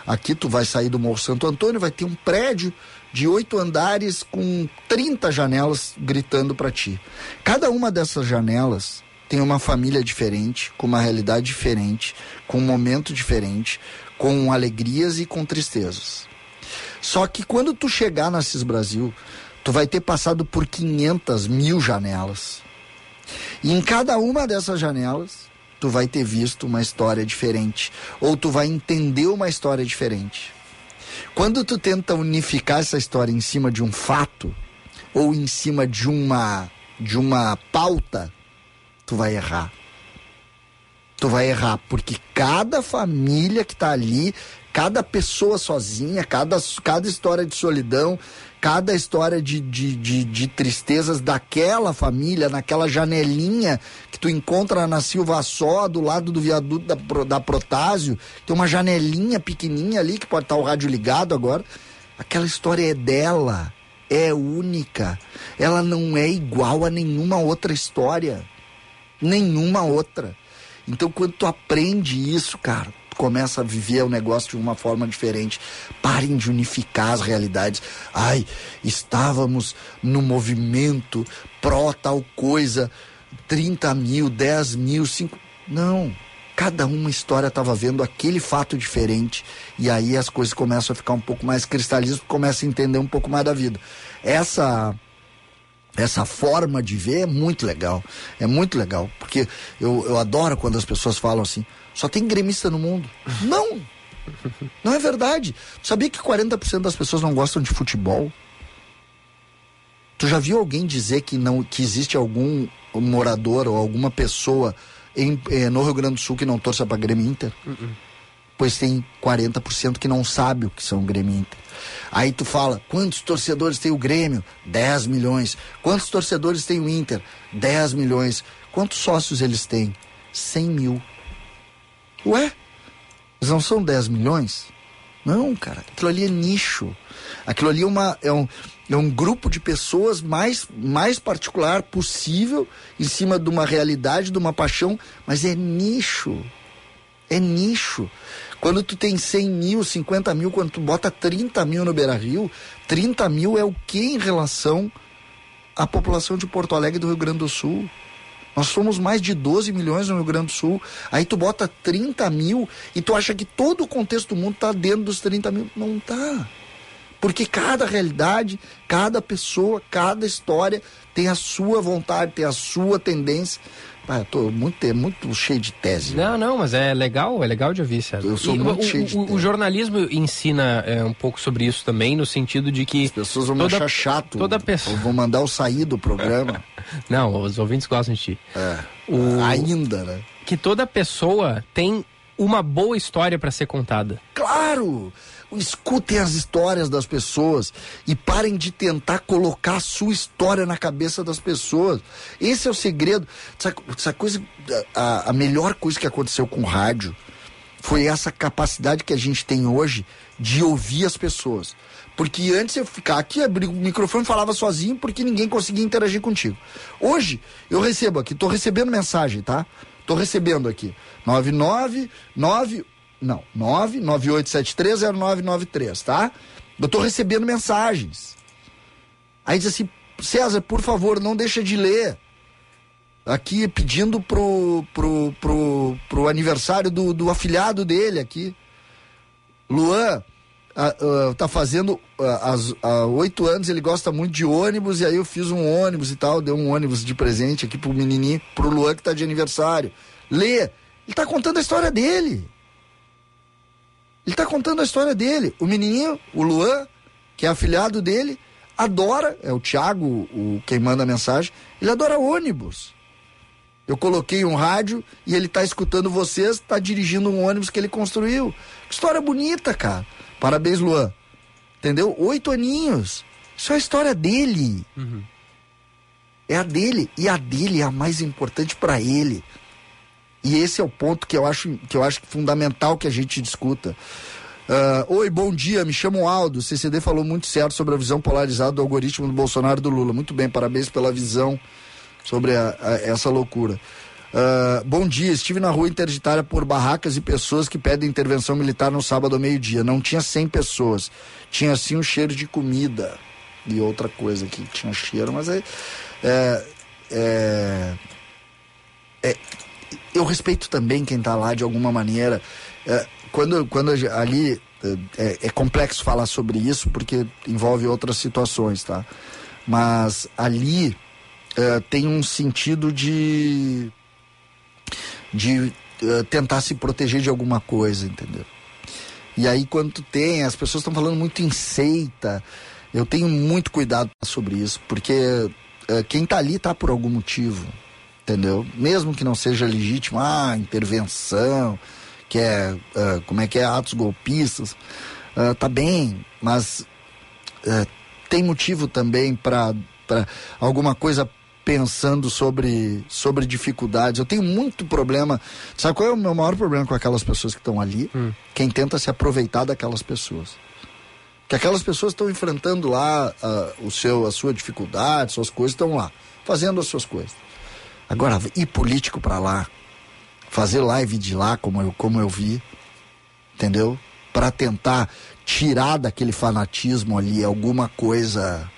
Aqui tu vai sair do Morro Santo Antônio, vai ter um prédio de oito andares com 30 janelas gritando para ti. Cada uma dessas janelas tem uma família diferente, com uma realidade diferente, com um momento diferente, com alegrias e com tristezas. Só que quando tu chegar na CIS Brasil, tu vai ter passado por 500 mil janelas. E em cada uma dessas janelas, tu vai ter visto uma história diferente. Ou tu vai entender uma história diferente. Quando tu tenta unificar essa história em cima de um fato, ou em cima de uma, de uma pauta, tu vai errar. tu vai errar, porque cada família que tá ali, cada pessoa sozinha, cada, cada história de solidão, cada história de, de, de, de, tristezas daquela família, naquela janelinha que tu encontra na Silva Só, do lado do viaduto da, da Protásio, tem uma janelinha pequenininha ali que pode estar o rádio ligado agora. Aquela história é dela, é única. Ela não é igual a nenhuma outra história. Nenhuma outra. Então, quando tu aprende isso, cara, tu começa a viver o negócio de uma forma diferente. Parem de unificar as realidades. Ai, estávamos no movimento pró tal coisa, 30 mil, 10 mil, 5. Não. Cada uma história estava vendo aquele fato diferente. E aí as coisas começam a ficar um pouco mais cristalinas, começa a entender um pouco mais da vida. Essa essa forma de ver é muito legal. É muito legal. Porque eu, eu adoro quando as pessoas falam assim: só tem gremista no mundo. Não! Não é verdade. Tu sabia que 40% das pessoas não gostam de futebol? Tu já viu alguém dizer que não que existe algum morador ou alguma pessoa em, eh, no Rio Grande do Sul que não torça para Grêmio Inter? Uh -uh. Pois tem 40% que não sabe o que são Grêmio Inter. Aí tu fala, quantos torcedores tem o Grêmio? 10 milhões. Quantos torcedores tem o Inter? 10 milhões. Quantos sócios eles têm? 100 mil. Ué? Eles não são 10 milhões? Não, cara. Aquilo ali é nicho. Aquilo ali é, uma, é, um, é um grupo de pessoas mais, mais particular possível, em cima de uma realidade, de uma paixão, mas é nicho. É nicho. Quando tu tem 100 mil, 50 mil, quando tu bota 30 mil no Beira Rio, 30 mil é o que em relação à população de Porto Alegre do Rio Grande do Sul? Nós somos mais de 12 milhões no Rio Grande do Sul. Aí tu bota 30 mil e tu acha que todo o contexto do mundo está dentro dos 30 mil. Não está. Porque cada realidade, cada pessoa, cada história tem a sua vontade, tem a sua tendência. Ah, tô muito, é muito cheio de tese. Não, não, mas é legal, é legal de ouvir, César. Eu sou e muito o, cheio de o, tese. o jornalismo ensina é, um pouco sobre isso também, no sentido de que. As pessoas vão toda, achar chato. Toda pessoa. Vão mandar eu sair do programa. não, os ouvintes gostam de ti. É. O... Ainda, né? Que toda pessoa tem uma boa história para ser contada. Claro! Escutem as histórias das pessoas e parem de tentar colocar a sua história na cabeça das pessoas. Esse é o segredo. Essa, coisa, a, a melhor coisa que aconteceu com o rádio foi essa capacidade que a gente tem hoje de ouvir as pessoas. Porque antes eu ficava aqui, abri o microfone falava sozinho porque ninguém conseguia interagir contigo. Hoje eu recebo aqui, estou recebendo mensagem, tá? Estou recebendo aqui. 999 não, 998730993, tá? Eu tô recebendo mensagens. Aí diz assim, César, por favor, não deixa de ler. Aqui pedindo pro, pro, pro, pro aniversário do, do afilhado dele aqui. Luan, uh, tá fazendo há oito anos, ele gosta muito de ônibus, e aí eu fiz um ônibus e tal, deu um ônibus de presente aqui pro menininho, pro Luan que tá de aniversário. Lê, ele tá contando a história dele. Ele está contando a história dele. O menininho, o Luan, que é afilhado dele, adora, é o Thiago, o, quem manda a mensagem, ele adora ônibus. Eu coloquei um rádio e ele está escutando vocês, está dirigindo um ônibus que ele construiu. Que história bonita, cara. Parabéns, Luan. Entendeu? Oito aninhos. Isso é a história dele. Uhum. É a dele. E a dele é a mais importante para ele. E esse é o ponto que eu acho, que eu acho fundamental que a gente discuta. Uh, Oi, bom dia, me chamo Aldo. O CCD falou muito certo sobre a visão polarizada do algoritmo do Bolsonaro e do Lula. Muito bem, parabéns pela visão sobre a, a, essa loucura. Uh, bom dia, estive na rua interditária por barracas e pessoas que pedem intervenção militar no sábado ao meio-dia. Não tinha 100 pessoas, tinha sim um cheiro de comida e outra coisa que tinha cheiro, mas é, é, é, é eu respeito também quem está lá de alguma maneira. É, quando, quando ali é, é, complexo falar sobre isso porque envolve outras situações, tá? Mas ali é, tem um sentido de de é, tentar se proteger de alguma coisa, entendeu? E aí quando tem, as pessoas estão falando muito em seita. Eu tenho muito cuidado sobre isso, porque é, quem está ali está por algum motivo entendeu? Mesmo que não seja legítimo, ah, intervenção, que é, uh, como é que é, atos golpistas, uh, tá bem, mas uh, tem motivo também para alguma coisa pensando sobre, sobre dificuldades. Eu tenho muito problema. Sabe qual é o meu maior problema com aquelas pessoas que estão ali? Hum. Quem tenta se aproveitar daquelas pessoas. Que aquelas pessoas estão enfrentando lá uh, o seu, a sua dificuldade, suas coisas, estão lá, fazendo as suas coisas. Agora, ir político para lá, fazer live de lá, como eu, como eu vi, entendeu? Para tentar tirar daquele fanatismo ali alguma coisa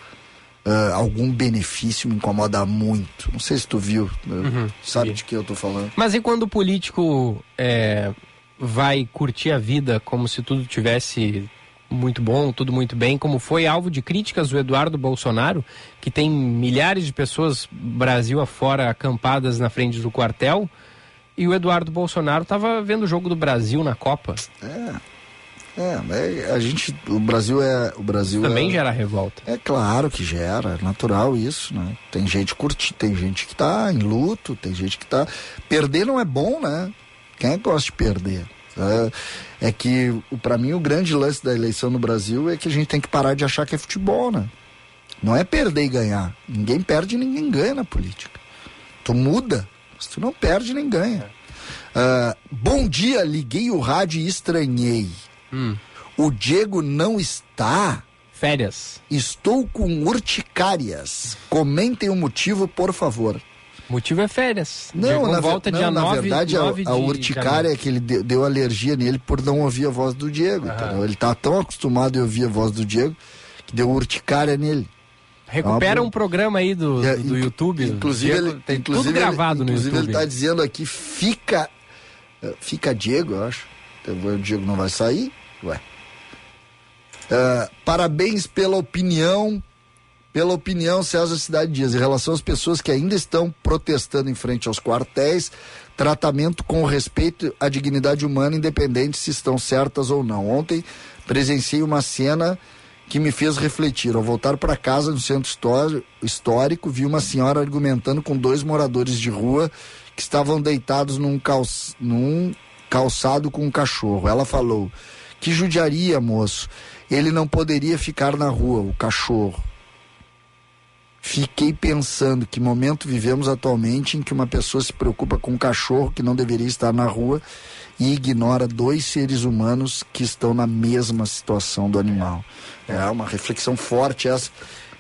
uh, algum benefício me incomoda muito. Não sei se tu viu, uhum, sabe vi. de que eu tô falando. Mas e quando o político é, vai curtir a vida como se tudo tivesse muito bom, tudo muito bem, como foi alvo de críticas o Eduardo Bolsonaro, que tem milhares de pessoas Brasil afora acampadas na frente do quartel, e o Eduardo Bolsonaro estava vendo o jogo do Brasil na Copa. É. É, a gente, o Brasil é, o Brasil também é, gera revolta. É claro que gera, é natural isso, né? Tem gente curti, tem gente que tá em luto, tem gente que tá perder não é bom, né? Quem é que gosta de perder? É, é que para mim o grande lance da eleição no Brasil é que a gente tem que parar de achar que é futebol, né? Não é perder e ganhar. Ninguém perde, ninguém ganha na política. Tu muda, mas tu não perde nem ganha. Uh, bom dia, liguei o rádio e estranhei. Hum. O Diego não está. Férias. Estou com urticárias. Comentem o motivo, por favor. Motivo é férias. Não, na, volta não, dia na 9, verdade, 9 a, a urticária é que ele deu, deu, alergia nele por não ouvir a voz do Diego. Ele tá tão acostumado a ouvir a voz do Diego que deu urticária nele. Recupera é um programa aí do, é, do YouTube. Inclusive, Diego, ele, tem inclusive tudo gravado ele, no inclusive YouTube. Inclusive ele tá dizendo aqui, fica. Fica Diego, eu acho. O Diego não vai sair. Ué. Uh, parabéns pela opinião, pela opinião, César Cidade Dias, em relação às pessoas que ainda estão protestando em frente aos quartéis, tratamento com respeito à dignidade humana, independente se estão certas ou não. Ontem presenciei uma cena que me fez refletir. Ao voltar para casa no centro histórico, vi uma senhora argumentando com dois moradores de rua que estavam deitados num, num calçado com um cachorro. Ela falou: que judiaria, moço. Ele não poderia ficar na rua, o cachorro. Fiquei pensando que momento vivemos atualmente em que uma pessoa se preocupa com um cachorro que não deveria estar na rua e ignora dois seres humanos que estão na mesma situação do animal. É uma reflexão forte essa.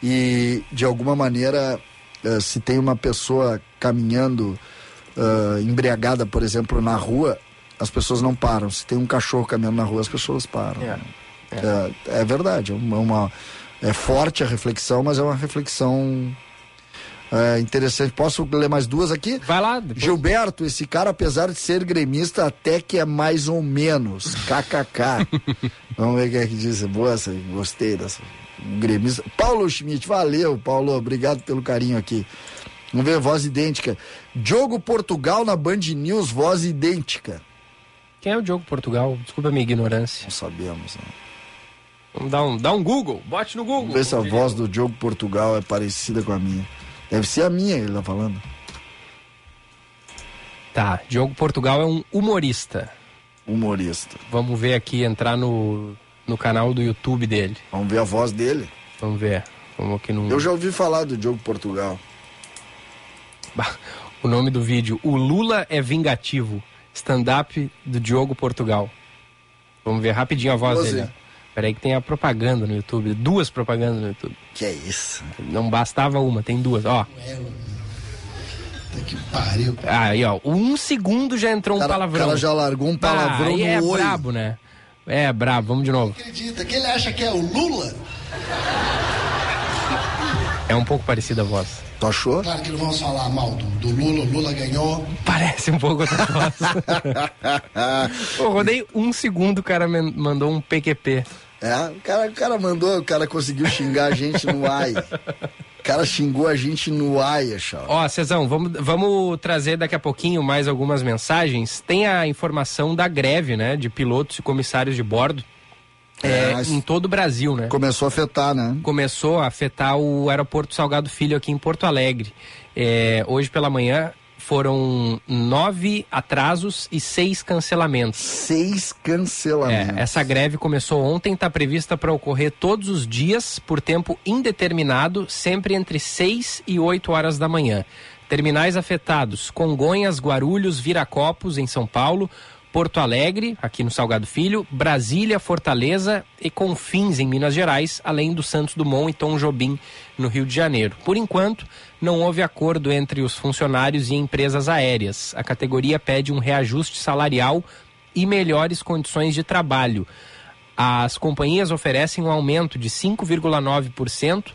E de alguma maneira, uh, se tem uma pessoa caminhando uh, embriagada, por exemplo, na rua, as pessoas não param. Se tem um cachorro caminhando na rua, as pessoas param. É, é. é, é verdade, é uma, é forte a reflexão, mas é uma reflexão é, interessante. Posso ler mais duas aqui? Vai lá. Depois. Gilberto, esse cara, apesar de ser gremista, até que é mais ou menos. KKK. Vamos ver o que é que diz. Boa, essa, gostei dessa. Gremista. Paulo Schmidt, valeu, Paulo. Obrigado pelo carinho aqui. Vamos ver, voz idêntica. Diogo Portugal na Band News, voz idêntica. Quem é o Diogo Portugal? Desculpa a minha ignorância. Não sabemos. Né? Dar um, dar um Google, bote no Google. Vamos ver se a voz do Diogo Portugal é parecida com a minha. Deve ser a minha ele tá falando. Tá, Diogo Portugal é um humorista. Humorista. Vamos ver aqui, entrar no, no canal do YouTube dele. Vamos ver a voz dele. Vamos ver. Vamos aqui no... Eu já ouvi falar do Diogo Portugal. O nome do vídeo, O Lula é Vingativo stand-up do Diogo Portugal. Vamos ver rapidinho a voz Você. dele. Peraí que tem a propaganda no YouTube, duas propagandas no YouTube. Que é isso? Não bastava uma, tem duas, ó. Que pariu. Aí, ó, um segundo já entrou um cara, palavrão. O cara já largou um palavrão ah, no é oi. brabo, né? É brabo, vamos de novo. Acredita que ele acha que é o Lula? É um pouco parecida a voz. Tu achou? Claro que não vamos falar mal do, do Lula, o Lula ganhou. Parece um pouco outra voz. Pô, rodei um segundo, o cara me mandou um PQP. É, o cara, o cara mandou, o cara conseguiu xingar a gente no AI. O cara xingou a gente no AI, achava. Ó, Cezão, vamos, vamos trazer daqui a pouquinho mais algumas mensagens. Tem a informação da greve, né, de pilotos e comissários de bordo é, é em todo o Brasil, né? Começou a afetar, né? Começou a afetar o aeroporto Salgado Filho aqui em Porto Alegre. É, hoje pela manhã foram nove atrasos e seis cancelamentos. Seis cancelamentos. É, essa greve começou ontem, está prevista para ocorrer todos os dias, por tempo indeterminado, sempre entre 6 e 8 horas da manhã. Terminais afetados: Congonhas, Guarulhos, Viracopos, em São Paulo, Porto Alegre, aqui no Salgado Filho, Brasília, Fortaleza e Confins, em Minas Gerais, além do Santos Dumont e Tom Jobim, no Rio de Janeiro. Por enquanto, não houve acordo entre os funcionários e empresas aéreas. A categoria pede um reajuste salarial e melhores condições de trabalho. As companhias oferecem um aumento de 5,9%,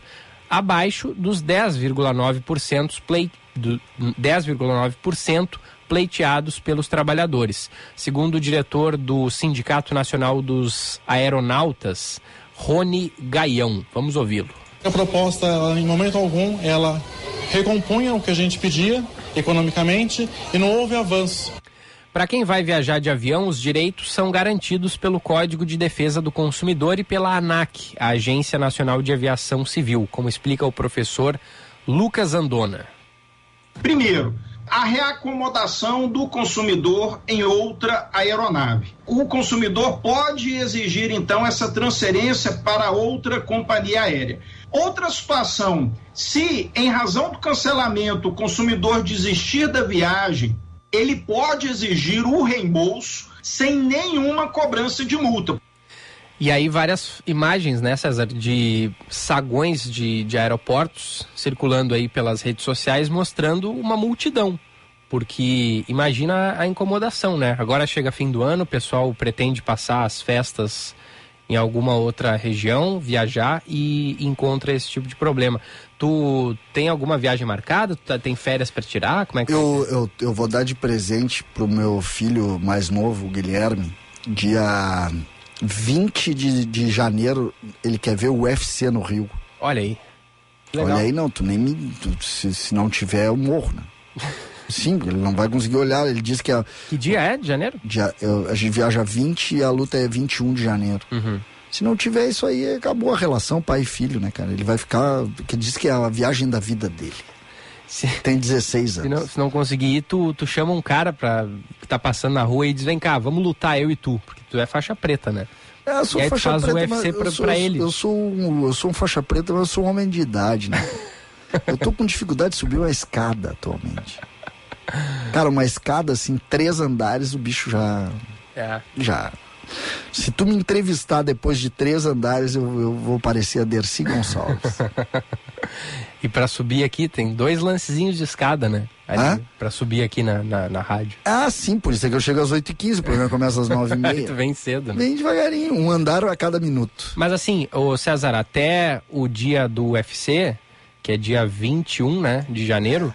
abaixo dos 10,9% play, 10,9% pleiteados pelos trabalhadores. Segundo o diretor do Sindicato Nacional dos Aeronautas, Rony Gaião. Vamos ouvi-lo. A proposta, ela, em momento algum, ela recompunha o que a gente pedia economicamente e não houve avanço. Para quem vai viajar de avião, os direitos são garantidos pelo Código de Defesa do Consumidor e pela ANAC, a Agência Nacional de Aviação Civil, como explica o professor Lucas Andona. Primeiro, a reacomodação do consumidor em outra aeronave. O consumidor pode exigir então essa transferência para outra companhia aérea. Outra situação, se em razão do cancelamento o consumidor desistir da viagem, ele pode exigir o reembolso sem nenhuma cobrança de multa. E aí várias imagens, né, César, de saguões de, de aeroportos circulando aí pelas redes sociais mostrando uma multidão. Porque imagina a incomodação, né? Agora chega fim do ano, o pessoal pretende passar as festas em alguma outra região, viajar e encontra esse tipo de problema. Tu tem alguma viagem marcada? Tu tá, tem férias para tirar? Como é que eu, eu, eu vou dar de presente pro meu filho mais novo, o Guilherme, dia 20 de, de janeiro, ele quer ver o UFC no Rio. Olha aí. Legal. Olha aí, não, tu nem me. Tu, se, se não tiver, eu morro, né? Sim, ele não vai conseguir olhar. Ele diz que. A, que dia é de janeiro? Dia, eu, a gente viaja 20 e a luta é 21 de janeiro. Uhum. Se não tiver isso aí, acabou a relação pai e filho, né, cara? Ele vai ficar. Que diz que é a viagem da vida dele. Se, Tem 16 anos. Se não, se não conseguir ir, tu, tu chama um cara pra, que tá passando na rua e diz: vem cá, vamos lutar eu e tu. Tu é faixa preta, né? É, eu sou e faixa preta, UFC pra, sou, pra ele. Eu sou, um, eu sou um faixa preta, mas eu sou um homem de idade, né? eu tô com dificuldade de subir uma escada atualmente. Cara, uma escada assim, três andares, o bicho já. É. Já. Se tu me entrevistar depois de três andares, eu, eu vou parecer a Dercy Gonçalves. e para subir aqui, tem dois lancezinhos de escada, né? Hã? Pra subir aqui na, na, na, rádio. Ah, sim, por isso é que eu chego às 8h15, o programa começa às 9h30. tu vem cedo, né? Bem devagarinho, um andar a cada minuto. Mas assim, o César, até o dia do UFC, que é dia 21, né, de janeiro,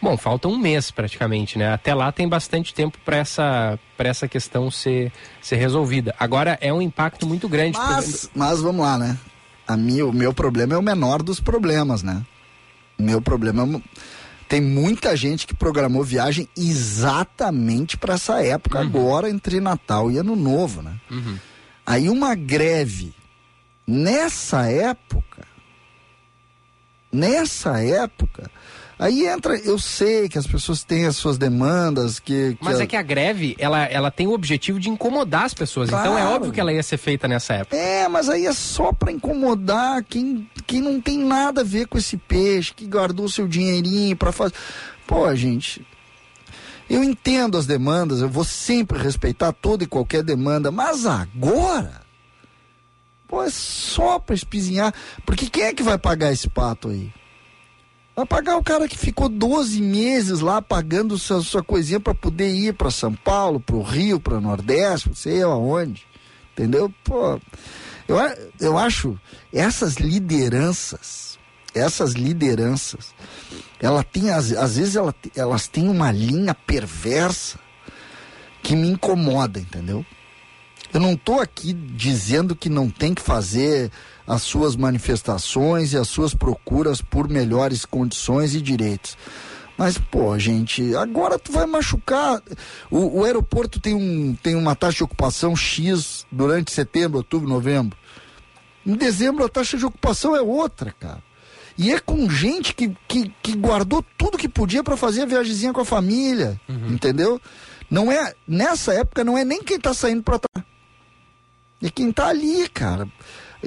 Bom, falta um mês praticamente, né? Até lá tem bastante tempo para essa, essa questão ser, ser resolvida. Agora é um impacto muito grande. Mas, mas vamos lá, né? A minha, o meu problema é o menor dos problemas, né? O meu problema é. Tem muita gente que programou viagem exatamente para essa época, uhum. agora entre Natal e Ano Novo, né? Uhum. Aí uma greve nessa época, nessa época, Aí entra, eu sei que as pessoas têm as suas demandas, que. que Mas a... é que a greve, ela, ela tem o objetivo de incomodar as pessoas. Claro. Então é óbvio que ela ia ser feita nessa época. É, mas aí é só para incomodar quem, quem não tem nada a ver com esse peixe, que guardou seu dinheirinho para fazer. Pô, gente. Eu entendo as demandas, eu vou sempre respeitar toda e qualquer demanda, mas agora. Pô, é só para espizinhar. Porque quem é que vai pagar esse pato aí? Vai pagar o cara que ficou 12 meses lá pagando sua, sua coisinha para poder ir para São Paulo, para o Rio, para o Nordeste, não sei aonde. Entendeu? Pô, eu, eu acho essas lideranças, essas lideranças, ela tem, às, às vezes ela, elas têm uma linha perversa que me incomoda, entendeu? Eu não estou aqui dizendo que não tem que fazer as suas manifestações e as suas procuras por melhores condições e direitos. Mas, pô, gente, agora tu vai machucar. O, o, aeroporto tem, um, tem uma taxa de ocupação X durante setembro, outubro, novembro. Em dezembro a taxa de ocupação é outra, cara. E é com gente que, que, que guardou tudo que podia para fazer a viagemzinha com a família, uhum. entendeu? Não é, nessa época não é nem quem tá saindo para trás. É quem tá ali, cara.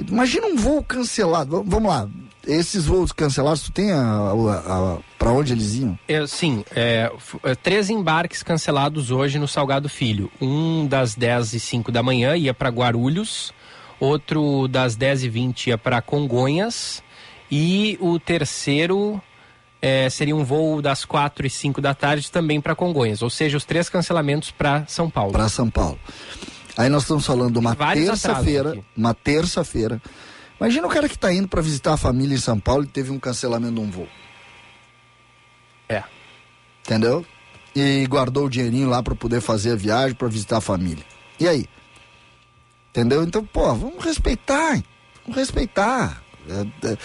Imagina um voo cancelado. Vamos lá. Esses voos cancelados, tu tem a, a, a para onde eles iam? É, sim, é, é, três embarques cancelados hoje no Salgado Filho. Um das 10 e 05 da manhã ia para Guarulhos, outro das 10 e 20 ia para Congonhas e o terceiro é, seria um voo das 4 e 5 da tarde também para Congonhas. Ou seja, os três cancelamentos para São Paulo. Para São Paulo. Aí nós estamos falando uma terça-feira, uma terça-feira. Imagina o cara que está indo para visitar a família em São Paulo e teve um cancelamento de um voo. É. Entendeu? E guardou o dinheirinho lá para poder fazer a viagem, para visitar a família. E aí? Entendeu? Então, pô, vamos respeitar. Vamos respeitar. É, é,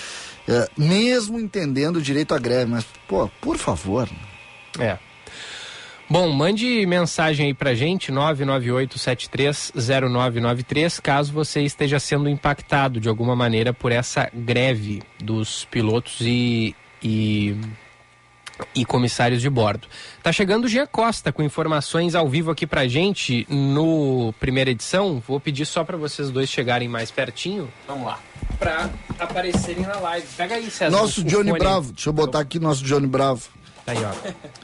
é, mesmo entendendo o direito à greve, mas, pô, por favor. É. Bom, mande mensagem aí pra gente, 998730993, caso você esteja sendo impactado de alguma maneira por essa greve dos pilotos e, e, e comissários de bordo. Tá chegando o Gia Costa com informações ao vivo aqui pra gente no primeira edição. Vou pedir só para vocês dois chegarem mais pertinho. Vamos lá. Pra aparecerem na live. Pega aí, César. Nosso Johnny Bravo. Deixa eu botar aqui nosso Johnny Bravo. Aí, ó.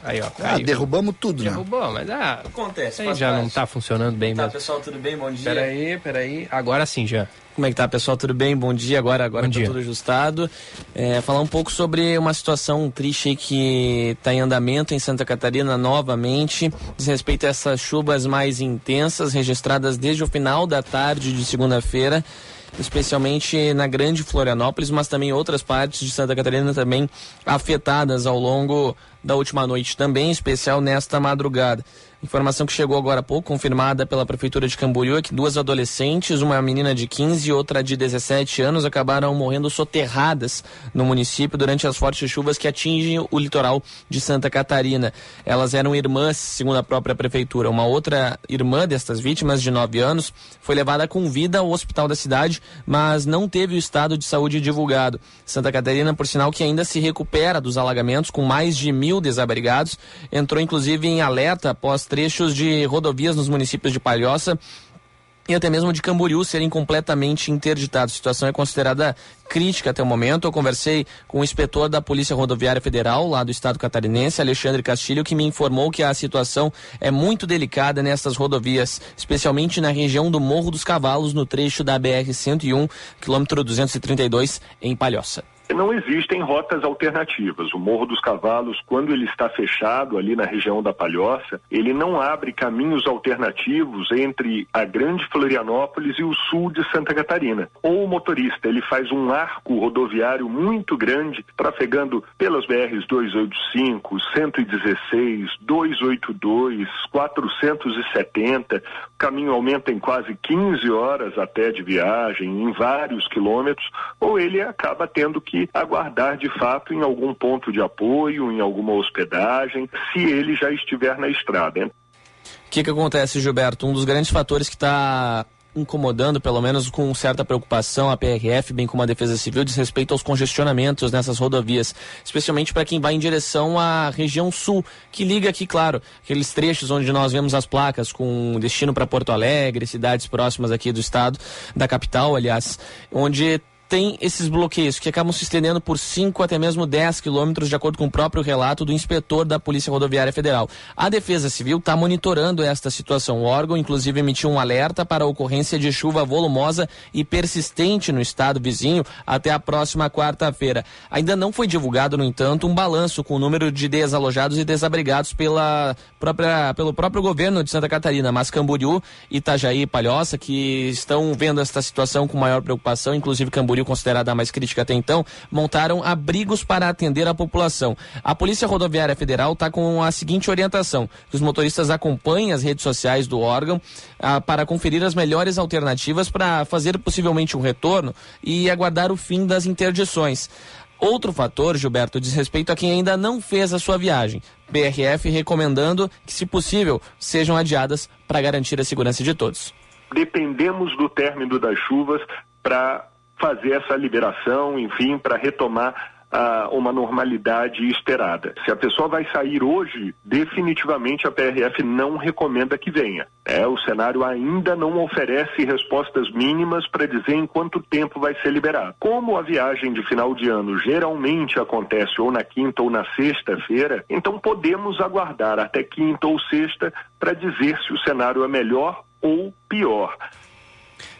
Aí, ó. Ah, derrubamos tudo, né? Derrubou, mas ah, acontece. Aí já parte. não tá funcionando bem tá, mesmo. pessoal, tudo bem? Bom dia. Peraí, peraí. Agora sim, já. Como é que tá, pessoal? Tudo bem? Bom dia. Agora, agora Bom tá dia. tudo ajustado. É, falar um pouco sobre uma situação triste que está em andamento em Santa Catarina novamente. Diz respeito a essas chuvas mais intensas registradas desde o final da tarde de segunda-feira especialmente na grande Florianópolis, mas também outras partes de Santa Catarina também afetadas ao longo da última noite, também especial nesta madrugada. Informação que chegou agora há pouco, confirmada pela Prefeitura de Camboriú, é que duas adolescentes, uma menina de 15 e outra de 17 anos, acabaram morrendo soterradas no município durante as fortes chuvas que atingem o litoral de Santa Catarina. Elas eram irmãs, segundo a própria Prefeitura. Uma outra irmã destas vítimas, de 9 anos, foi levada com vida ao hospital da cidade, mas não teve o estado de saúde divulgado. Santa Catarina, por sinal, que ainda se recupera dos alagamentos, com mais de mil desabrigados, entrou inclusive em alerta após trechos de rodovias nos municípios de Palhoça e até mesmo de Camboriú serem completamente interditados. A situação é considerada crítica até o momento. Eu conversei com o inspetor da Polícia Rodoviária Federal, lá do estado catarinense, Alexandre Castilho, que me informou que a situação é muito delicada nessas rodovias, especialmente na região do Morro dos Cavalos, no trecho da BR-101, quilômetro 232, em Palhoça não existem rotas alternativas. O Morro dos Cavalos, quando ele está fechado ali na região da Palhoça, ele não abre caminhos alternativos entre a Grande Florianópolis e o sul de Santa Catarina. Ou o motorista, ele faz um arco rodoviário muito grande, trafegando pelas BRs 285, 116, 282, 470. Caminho aumenta em quase 15 horas até de viagem, em vários quilômetros, ou ele acaba tendo que aguardar de fato em algum ponto de apoio, em alguma hospedagem, se ele já estiver na estrada. O que, que acontece, Gilberto? Um dos grandes fatores que está incomodando, pelo menos com certa preocupação, a PRF, bem como a Defesa Civil, diz respeito aos congestionamentos nessas rodovias, especialmente para quem vai em direção à região sul, que liga aqui, claro, aqueles trechos onde nós vemos as placas com destino para Porto Alegre, cidades próximas aqui do estado, da capital, aliás, onde tem esses bloqueios que acabam se estendendo por 5 até mesmo 10 quilômetros, de acordo com o próprio relato do inspetor da Polícia Rodoviária Federal. A Defesa Civil está monitorando esta situação. O órgão, inclusive, emitiu um alerta para a ocorrência de chuva volumosa e persistente no estado vizinho até a próxima quarta-feira. Ainda não foi divulgado, no entanto, um balanço com o número de desalojados e desabrigados pela própria, pelo próprio governo de Santa Catarina, mas Camboriú, Itajaí e Palhoça, que estão vendo esta situação com maior preocupação, inclusive Camboriú considerada a mais crítica até então, montaram abrigos para atender a população. A Polícia Rodoviária Federal está com a seguinte orientação: que os motoristas acompanhem as redes sociais do órgão ah, para conferir as melhores alternativas para fazer possivelmente um retorno e aguardar o fim das interdições. Outro fator, Gilberto, diz respeito a quem ainda não fez a sua viagem. BRF recomendando que, se possível, sejam adiadas para garantir a segurança de todos. Dependemos do término das chuvas para fazer essa liberação, enfim, para retomar a uma normalidade esperada. Se a pessoa vai sair hoje, definitivamente a PRF não recomenda que venha. É, o cenário ainda não oferece respostas mínimas para dizer em quanto tempo vai ser liberado. Como a viagem de final de ano geralmente acontece ou na quinta ou na sexta-feira, então podemos aguardar até quinta ou sexta para dizer se o cenário é melhor ou pior.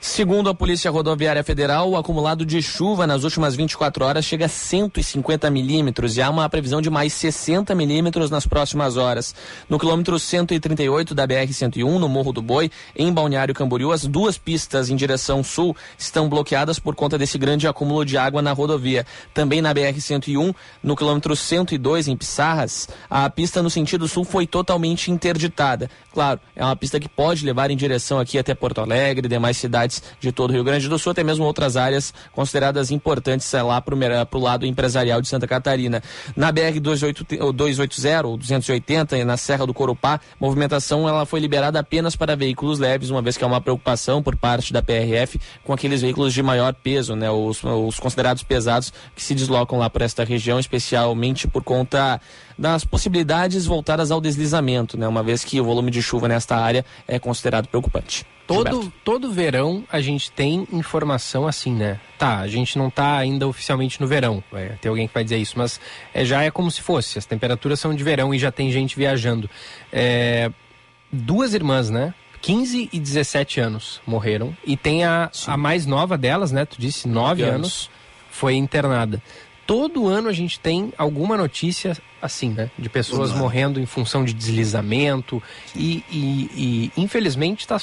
Segundo a Polícia Rodoviária Federal, o acumulado de chuva nas últimas 24 horas chega a 150 milímetros e há uma previsão de mais 60 milímetros nas próximas horas. No quilômetro 138 da BR-101, no Morro do Boi, em Balneário Camboriú, as duas pistas em direção sul estão bloqueadas por conta desse grande acúmulo de água na rodovia. Também na BR-101, no quilômetro 102, em Pissarras, a pista no sentido sul foi totalmente interditada. Claro, é uma pista que pode levar em direção aqui até Porto Alegre e demais cidades de todo o Rio Grande do Sul, até mesmo outras áreas consideradas importantes lá para o lado empresarial de Santa Catarina. Na BR 280 ou 280, na Serra do Corupá, movimentação ela foi liberada apenas para veículos leves, uma vez que há uma preocupação por parte da PRF com aqueles veículos de maior peso, né, os, os considerados pesados que se deslocam lá por esta região, especialmente por conta das possibilidades voltadas ao deslizamento, né, uma vez que o volume de chuva nesta área é considerado preocupante. Todo, todo verão a gente tem informação assim, né? Tá, a gente não tá ainda oficialmente no verão. Vai ter alguém que vai dizer isso, mas é, já é como se fosse. As temperaturas são de verão e já tem gente viajando. É, duas irmãs, né? 15 e 17 anos morreram. E tem a, a mais nova delas, né? Tu disse 9 anos. anos, foi internada. Todo ano a gente tem alguma notícia assim, né? De pessoas morrendo em função de deslizamento. E, e, e infelizmente está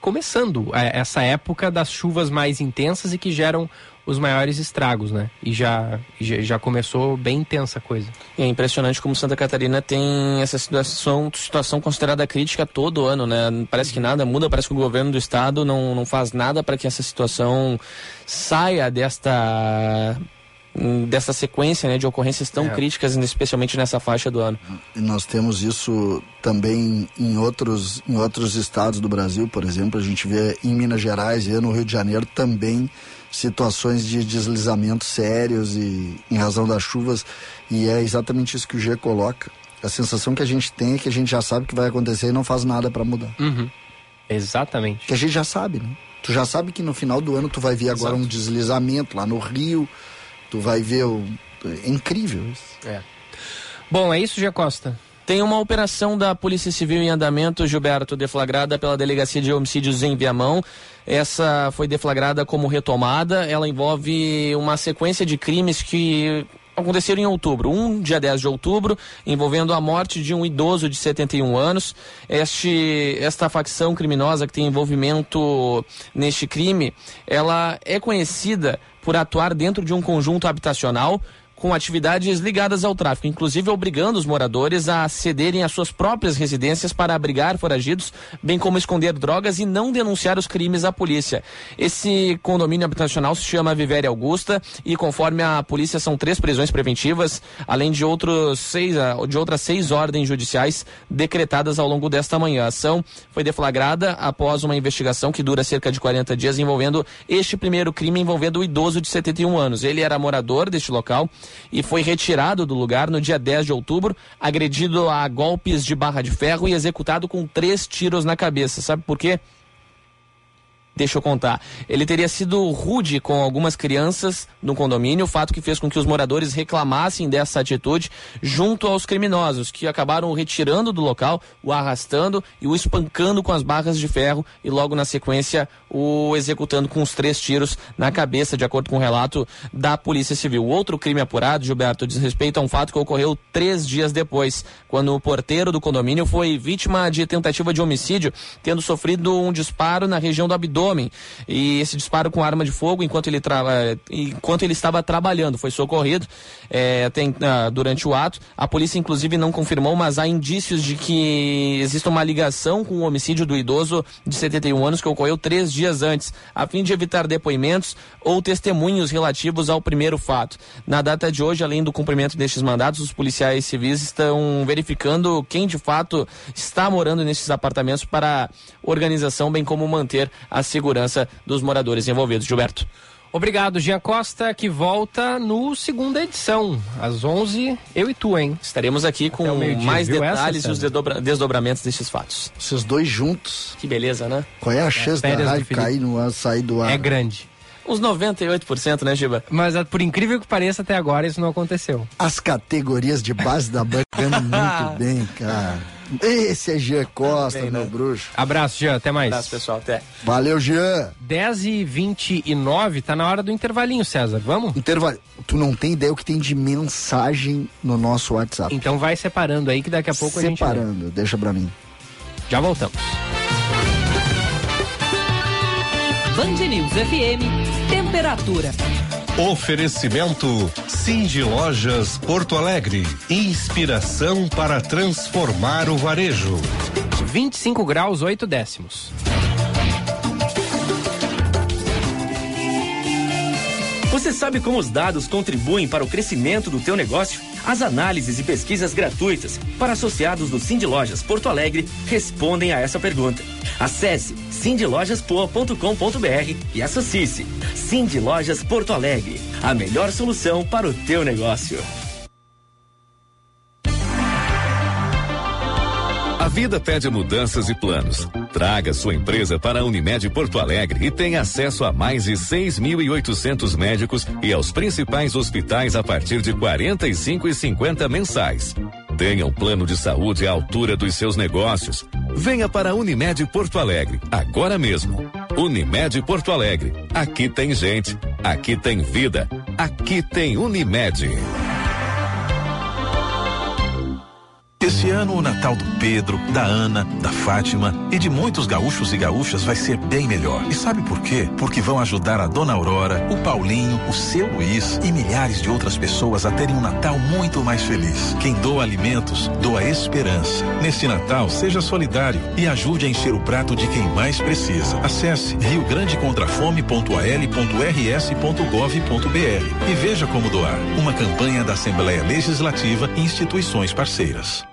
começando é, essa época das chuvas mais intensas e que geram os maiores estragos, né? E já, já começou bem intensa a coisa. É impressionante como Santa Catarina tem essa situação, situação considerada crítica todo ano, né? Parece que nada muda, parece que o governo do estado não, não faz nada para que essa situação saia desta dessa sequência né, de ocorrências tão é. críticas, especialmente nessa faixa do ano. E nós temos isso também em outros, em outros estados do Brasil, por exemplo, a gente vê em Minas Gerais e no Rio de Janeiro também situações de deslizamento sérios e em razão das chuvas e é exatamente isso que o G coloca. A sensação que a gente tem é que a gente já sabe o que vai acontecer e não faz nada para mudar. Uhum. Exatamente. Que a gente já sabe, né? Tu já sabe que no final do ano tu vai ver agora Exato. um deslizamento lá no Rio, Tu vai ver o. É incrível isso. É. Bom, é isso, Gia Costa. Tem uma operação da Polícia Civil em andamento, Gilberto, deflagrada pela Delegacia de Homicídios em Viamão. Essa foi deflagrada como retomada. Ela envolve uma sequência de crimes que aconteceram em outubro, um dia 10 de outubro, envolvendo a morte de um idoso de 71 anos. Este, esta facção criminosa que tem envolvimento neste crime, ela é conhecida por atuar dentro de um conjunto habitacional com atividades ligadas ao tráfico, inclusive obrigando os moradores a cederem às suas próprias residências para abrigar foragidos, bem como esconder drogas e não denunciar os crimes à polícia. Esse condomínio habitacional se chama Vivéria Augusta e, conforme a polícia, são três prisões preventivas, além de, outros seis, ah, de outras seis ordens judiciais decretadas ao longo desta manhã. A ação foi deflagrada após uma investigação que dura cerca de 40 dias envolvendo este primeiro crime envolvendo o idoso de 71 anos. Ele era morador deste local e foi retirado do lugar no dia 10 de outubro, agredido a golpes de barra de ferro e executado com três tiros na cabeça. Sabe por quê? Deixa eu contar. Ele teria sido rude com algumas crianças no condomínio, fato que fez com que os moradores reclamassem dessa atitude junto aos criminosos, que acabaram o retirando do local, o arrastando e o espancando com as barras de ferro e logo na sequência o executando com os três tiros na cabeça, de acordo com o relato da Polícia Civil. Outro crime apurado, Gilberto, diz respeito a um fato que ocorreu três dias depois, quando o porteiro do condomínio foi vítima de tentativa de homicídio, tendo sofrido um disparo na região do abdômen homem. E esse disparo com arma de fogo enquanto ele, tra... Enquanto ele estava trabalhando. Foi socorrido é, tem, uh, durante o ato. A polícia, inclusive, não confirmou, mas há indícios de que existe uma ligação com o homicídio do idoso de 71 anos que ocorreu três dias antes, a fim de evitar depoimentos ou testemunhos relativos ao primeiro fato. Na data de hoje, além do cumprimento destes mandatos, os policiais civis estão verificando quem de fato está morando nesses apartamentos para organização, bem como manter a segurança dos moradores envolvidos. Gilberto. Obrigado, Jean Costa, que volta no segunda edição, às 11, eu e tu, hein? Estaremos aqui com mais detalhes essa, e os desdobra desdobramentos destes fatos. Vocês dois juntos. Que beleza, né? Qual é a chance da rádio cair no ar, sair do ar? É grande. Uns 98%, né, Giba? Mas ah, por incrível que pareça, até agora isso não aconteceu. As categorias de base da banca muito bem, cara. Esse é Jean Costa, bem, meu né? bruxo. Abraço, Jean. Até mais. Abraço, pessoal. Até. Valeu, Jean. 10 e 29 tá na hora do intervalinho, César. Vamos? Intervalo. Tu não tem ideia o que tem de mensagem no nosso WhatsApp. Então vai separando aí que daqui a pouco separando, a gente. Separando, deixa pra mim. Já voltamos. Band News FM, temperatura. Oferecimento Cindy Lojas Porto Alegre. Inspiração para transformar o varejo. 25 graus 8 décimos. Você sabe como os dados contribuem para o crescimento do teu negócio? As análises e pesquisas gratuitas para associados do Cindy Lojas Porto Alegre respondem a essa pergunta. Acesse cindylojaspoa.com.br e associe-se. Cindy Lojas Porto Alegre, a melhor solução para o teu negócio. A vida pede mudanças e planos. Traga sua empresa para a Unimed Porto Alegre e tenha acesso a mais de 6.800 médicos e aos principais hospitais a partir de 45 e 50 mensais. Tenha um plano de saúde à altura dos seus negócios. Venha para a Unimed Porto Alegre, agora mesmo. Unimed Porto Alegre. Aqui tem gente, aqui tem vida, aqui tem Unimed. Esse ano o Natal do Pedro, da Ana, da Fátima e de muitos gaúchos e gaúchas vai ser bem melhor. E sabe por quê? Porque vão ajudar a Dona Aurora, o Paulinho, o seu Luiz e milhares de outras pessoas a terem um Natal muito mais feliz. Quem doa alimentos, doa esperança. Neste Natal, seja solidário e ajude a encher o prato de quem mais precisa. Acesse riograndecontrafome.al.rs.gov.br e veja como doar. Uma campanha da Assembleia Legislativa e instituições parceiras.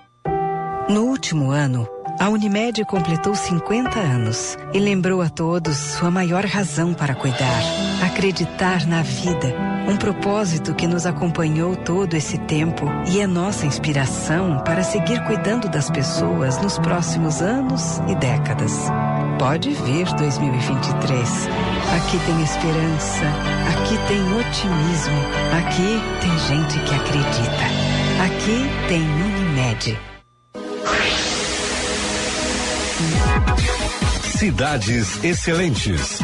No último ano, a Unimed completou 50 anos e lembrou a todos sua maior razão para cuidar: acreditar na vida. Um propósito que nos acompanhou todo esse tempo e é nossa inspiração para seguir cuidando das pessoas nos próximos anos e décadas. Pode vir 2023. Aqui tem esperança, aqui tem otimismo, aqui tem gente que acredita. Aqui tem Unimed. Cidades Excelentes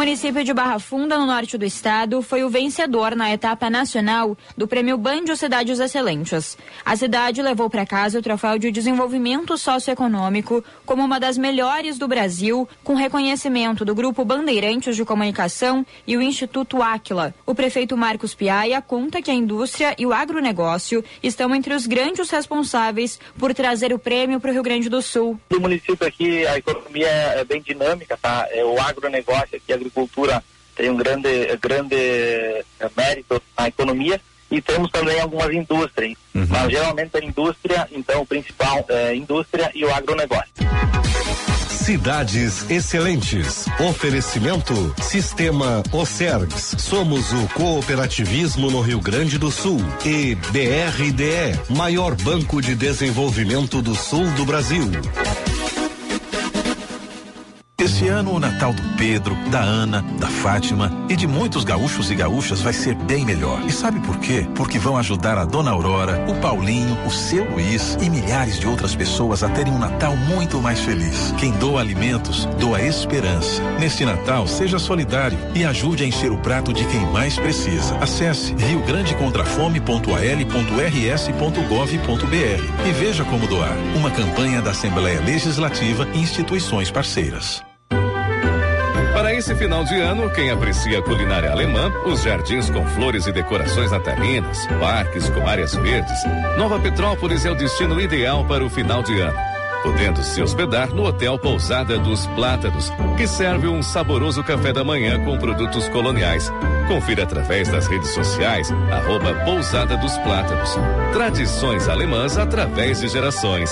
município de Barra Funda, no norte do estado, foi o vencedor na etapa nacional do Prêmio Bandio Cidades Excelentes. A cidade levou para casa o troféu de desenvolvimento socioeconômico como uma das melhores do Brasil, com reconhecimento do Grupo Bandeirantes de Comunicação e o Instituto Áquila. O prefeito Marcos Piaia conta que a indústria e o agronegócio estão entre os grandes responsáveis por trazer o prêmio para o Rio Grande do Sul. No município aqui, a economia é bem dinâmica, tá? É o agronegócio aqui, a agricultura tem um grande, grande eh, mérito na economia e temos também algumas indústrias, uhum. mas geralmente a indústria, então o principal é indústria e o agronegócio. Cidades Excelentes. Oferecimento Sistema Ocergs. Somos o cooperativismo no Rio Grande do Sul. E BRDE, maior banco de desenvolvimento do sul do Brasil. Esse ano o Natal do Pedro, da Ana, da Fátima e de muitos gaúchos e gaúchas vai ser bem melhor. E sabe por quê? Porque vão ajudar a Dona Aurora, o Paulinho, o seu Luiz e milhares de outras pessoas a terem um Natal muito mais feliz. Quem doa alimentos, doa esperança. Neste Natal, seja solidário e ajude a encher o prato de quem mais precisa. Acesse riograndecontrafome.al.rs.gov.br e veja como doar. Uma campanha da Assembleia Legislativa e instituições parceiras. Para esse final de ano, quem aprecia a culinária alemã, os jardins com flores e decorações natalinas, parques com áreas verdes, Nova Petrópolis é o destino ideal para o final de ano. Podendo se hospedar no Hotel Pousada dos Plátanos, que serve um saboroso café da manhã com produtos coloniais. Confira através das redes sociais, arroba Pousada dos Plátanos. Tradições alemãs através de gerações.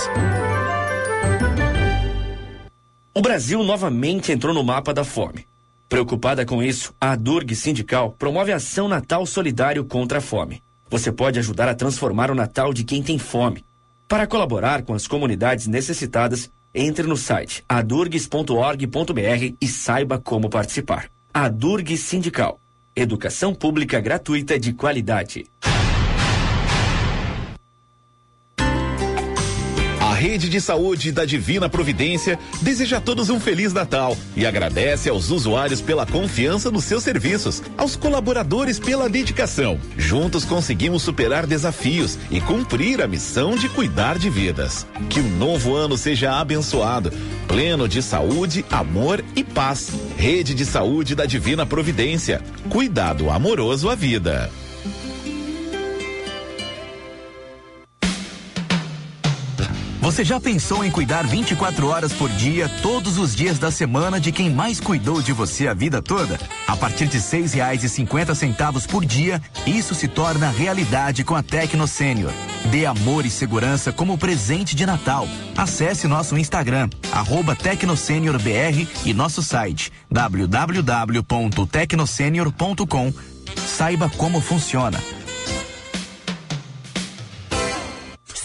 O Brasil novamente entrou no mapa da fome. Preocupada com isso, a Durg Sindical promove ação Natal Solidário contra a Fome. Você pode ajudar a transformar o Natal de quem tem fome. Para colaborar com as comunidades necessitadas, entre no site adurgs.org.br e saiba como participar. A Durg Sindical. Educação pública gratuita de qualidade. Rede de Saúde da Divina Providência deseja a todos um Feliz Natal e agradece aos usuários pela confiança nos seus serviços, aos colaboradores pela dedicação. Juntos conseguimos superar desafios e cumprir a missão de cuidar de vidas. Que o novo ano seja abençoado, pleno de saúde, amor e paz. Rede de Saúde da Divina Providência. Cuidado amoroso à vida. Você já pensou em cuidar 24 horas por dia, todos os dias da semana, de quem mais cuidou de você a vida toda? A partir de e cinquenta centavos por dia, isso se torna realidade com a Tecno Sênior. Dê amor e segurança como presente de Natal. Acesse nosso Instagram, arroba e nosso site www.tecnosenior.com. Saiba como funciona.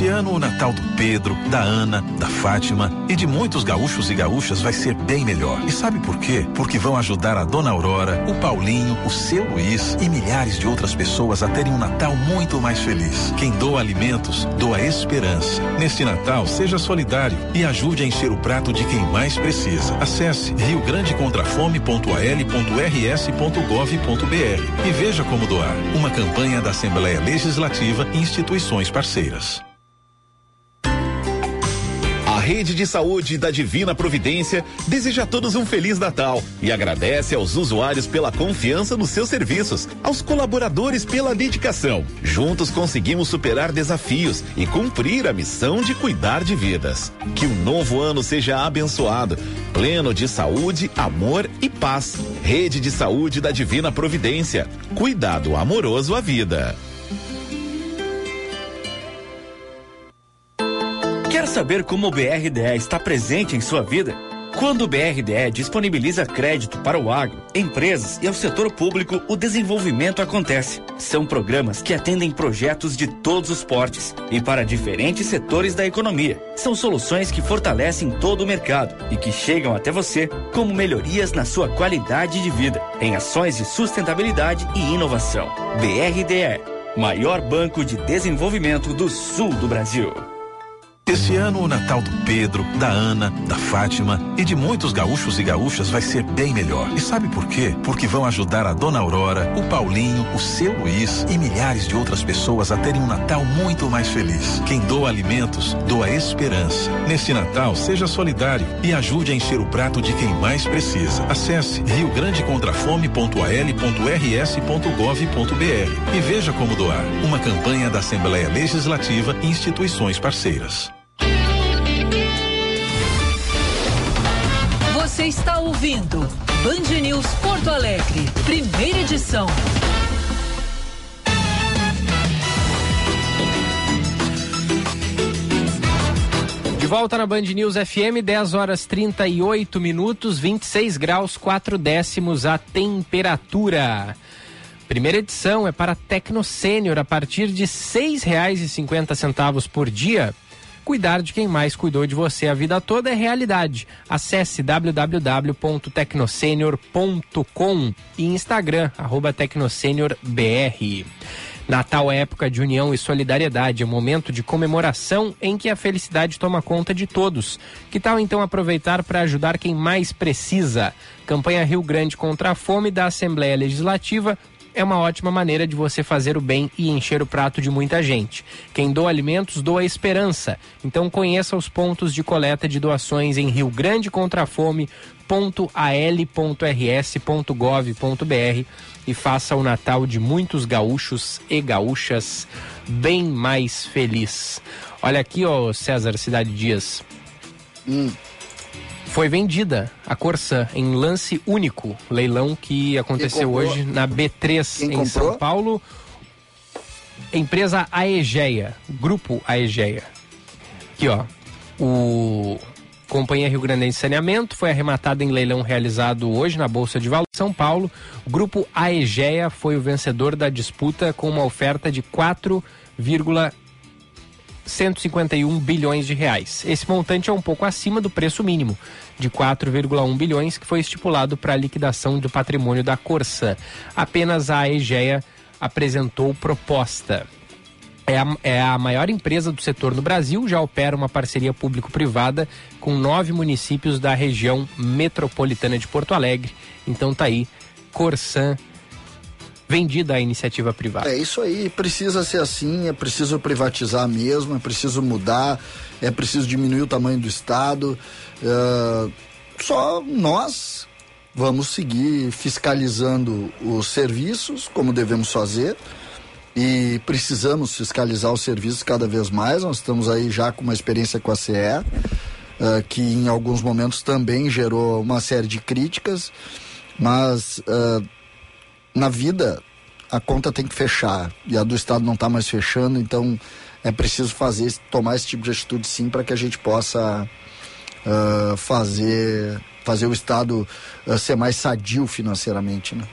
Esse ano, o Natal do Pedro, da Ana, da Fátima e de muitos gaúchos e gaúchas vai ser bem melhor. E sabe por quê? Porque vão ajudar a Dona Aurora, o Paulinho, o seu Luiz e milhares de outras pessoas a terem um Natal muito mais feliz. Quem doa alimentos, doa esperança. Neste Natal, seja solidário e ajude a encher o prato de quem mais precisa. Acesse riograndecontrafome.al.rs.gov.br e veja como doar. Uma campanha da Assembleia Legislativa e instituições parceiras. Rede de Saúde da Divina Providência deseja a todos um Feliz Natal e agradece aos usuários pela confiança nos seus serviços, aos colaboradores pela dedicação. Juntos conseguimos superar desafios e cumprir a missão de cuidar de vidas. Que o novo ano seja abençoado, pleno de saúde, amor e paz. Rede de Saúde da Divina Providência. Cuidado amoroso à vida. Saber como o BRDE está presente em sua vida? Quando o BRDE disponibiliza crédito para o agro, empresas e ao setor público, o desenvolvimento acontece. São programas que atendem projetos de todos os portes e para diferentes setores da economia. São soluções que fortalecem todo o mercado e que chegam até você como melhorias na sua qualidade de vida, em ações de sustentabilidade e inovação. BRDE, maior banco de desenvolvimento do sul do Brasil. Esse ano, o Natal do Pedro, da Ana, da Fátima e de muitos gaúchos e gaúchas vai ser bem melhor. E sabe por quê? Porque vão ajudar a Dona Aurora, o Paulinho, o seu Luiz e milhares de outras pessoas a terem um Natal muito mais feliz. Quem doa alimentos, doa esperança. Neste Natal, seja solidário e ajude a encher o prato de quem mais precisa. Acesse riograndecontrafome.al.rs.gov.br e veja como doar. Uma campanha da Assembleia Legislativa e instituições parceiras. Você está ouvindo Band News Porto Alegre, primeira edição. De volta na Band News FM, 10 horas 38 minutos, 26 graus 4 décimos a temperatura. Primeira edição é para Tecno Sênior a partir de R$ 6,50 por dia. Cuidar de quem mais cuidou de você a vida toda é realidade. Acesse www.tecnosenior.com e Instagram, arroba tecnosenior.br. Natal é época de união e solidariedade, é um momento de comemoração em que a felicidade toma conta de todos. Que tal então aproveitar para ajudar quem mais precisa? Campanha Rio Grande contra a Fome da Assembleia Legislativa é uma ótima maneira de você fazer o bem e encher o prato de muita gente. Quem doa alimentos doa esperança. Então conheça os pontos de coleta de doações em Rio Grande contra a Fome al.rs.gov.br e faça o Natal de muitos gaúchos e gaúchas bem mais feliz. Olha aqui, ó, César Cidade Dias. Hum. Foi vendida a Corsã em lance único, leilão que aconteceu hoje na B3 Quem em comprou? São Paulo. Empresa Aegeia, Grupo Aegeia. Aqui, ó. O Companhia Rio Grande de Saneamento foi arrematada em leilão realizado hoje na Bolsa de Valores de São Paulo. O Grupo Aegeia foi o vencedor da disputa com uma oferta de 4,151 bilhões de reais. Esse montante é um pouco acima do preço mínimo de 4,1 bilhões que foi estipulado para a liquidação do patrimônio da Corsã. Apenas a Aegeia apresentou proposta. É a, é a maior empresa do setor no Brasil, já opera uma parceria público-privada com nove municípios da região metropolitana de Porto Alegre. Então tá aí, Corsan vendida à iniciativa privada. É isso aí, precisa ser assim, é preciso privatizar mesmo, é preciso mudar, é preciso diminuir o tamanho do Estado. Uh, só nós vamos seguir fiscalizando os serviços, como devemos fazer, e precisamos fiscalizar os serviços cada vez mais. Nós estamos aí já com uma experiência com a CE, uh, que em alguns momentos também gerou uma série de críticas, mas. Uh, na vida a conta tem que fechar e a do Estado não está mais fechando, então é preciso fazer, tomar esse tipo de atitude sim para que a gente possa uh, fazer, fazer o Estado uh, ser mais sadio financeiramente. Né?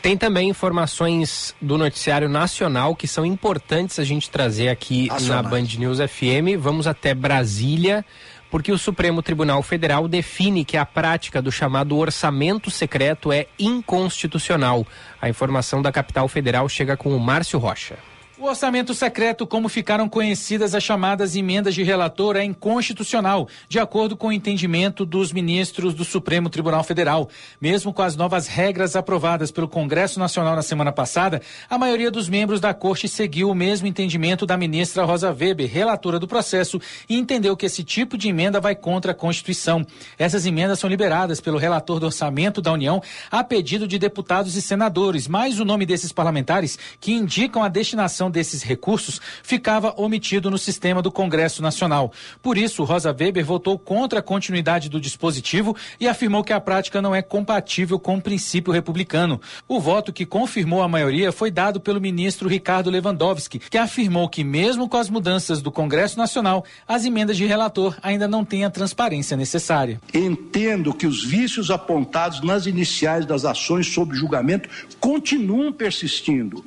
Tem também informações do noticiário nacional que são importantes a gente trazer aqui Nacionais. na Band News FM. Vamos até Brasília porque o Supremo Tribunal Federal define que a prática do chamado orçamento secreto é inconstitucional. A informação da capital federal chega com o Márcio Rocha. O orçamento secreto, como ficaram conhecidas as chamadas emendas de relator, é inconstitucional, de acordo com o entendimento dos ministros do Supremo Tribunal Federal. Mesmo com as novas regras aprovadas pelo Congresso Nacional na semana passada, a maioria dos membros da Corte seguiu o mesmo entendimento da ministra Rosa Weber, relatora do processo, e entendeu que esse tipo de emenda vai contra a Constituição. Essas emendas são liberadas pelo relator do orçamento da União a pedido de deputados e senadores, mas o nome desses parlamentares que indicam a destinação desses recursos ficava omitido no sistema do Congresso Nacional. Por isso, Rosa Weber votou contra a continuidade do dispositivo e afirmou que a prática não é compatível com o princípio republicano. O voto que confirmou a maioria foi dado pelo ministro Ricardo Lewandowski, que afirmou que, mesmo com as mudanças do Congresso Nacional, as emendas de relator ainda não têm a transparência necessária. Entendo que os vícios apontados nas iniciais das ações sob julgamento continuam persistindo,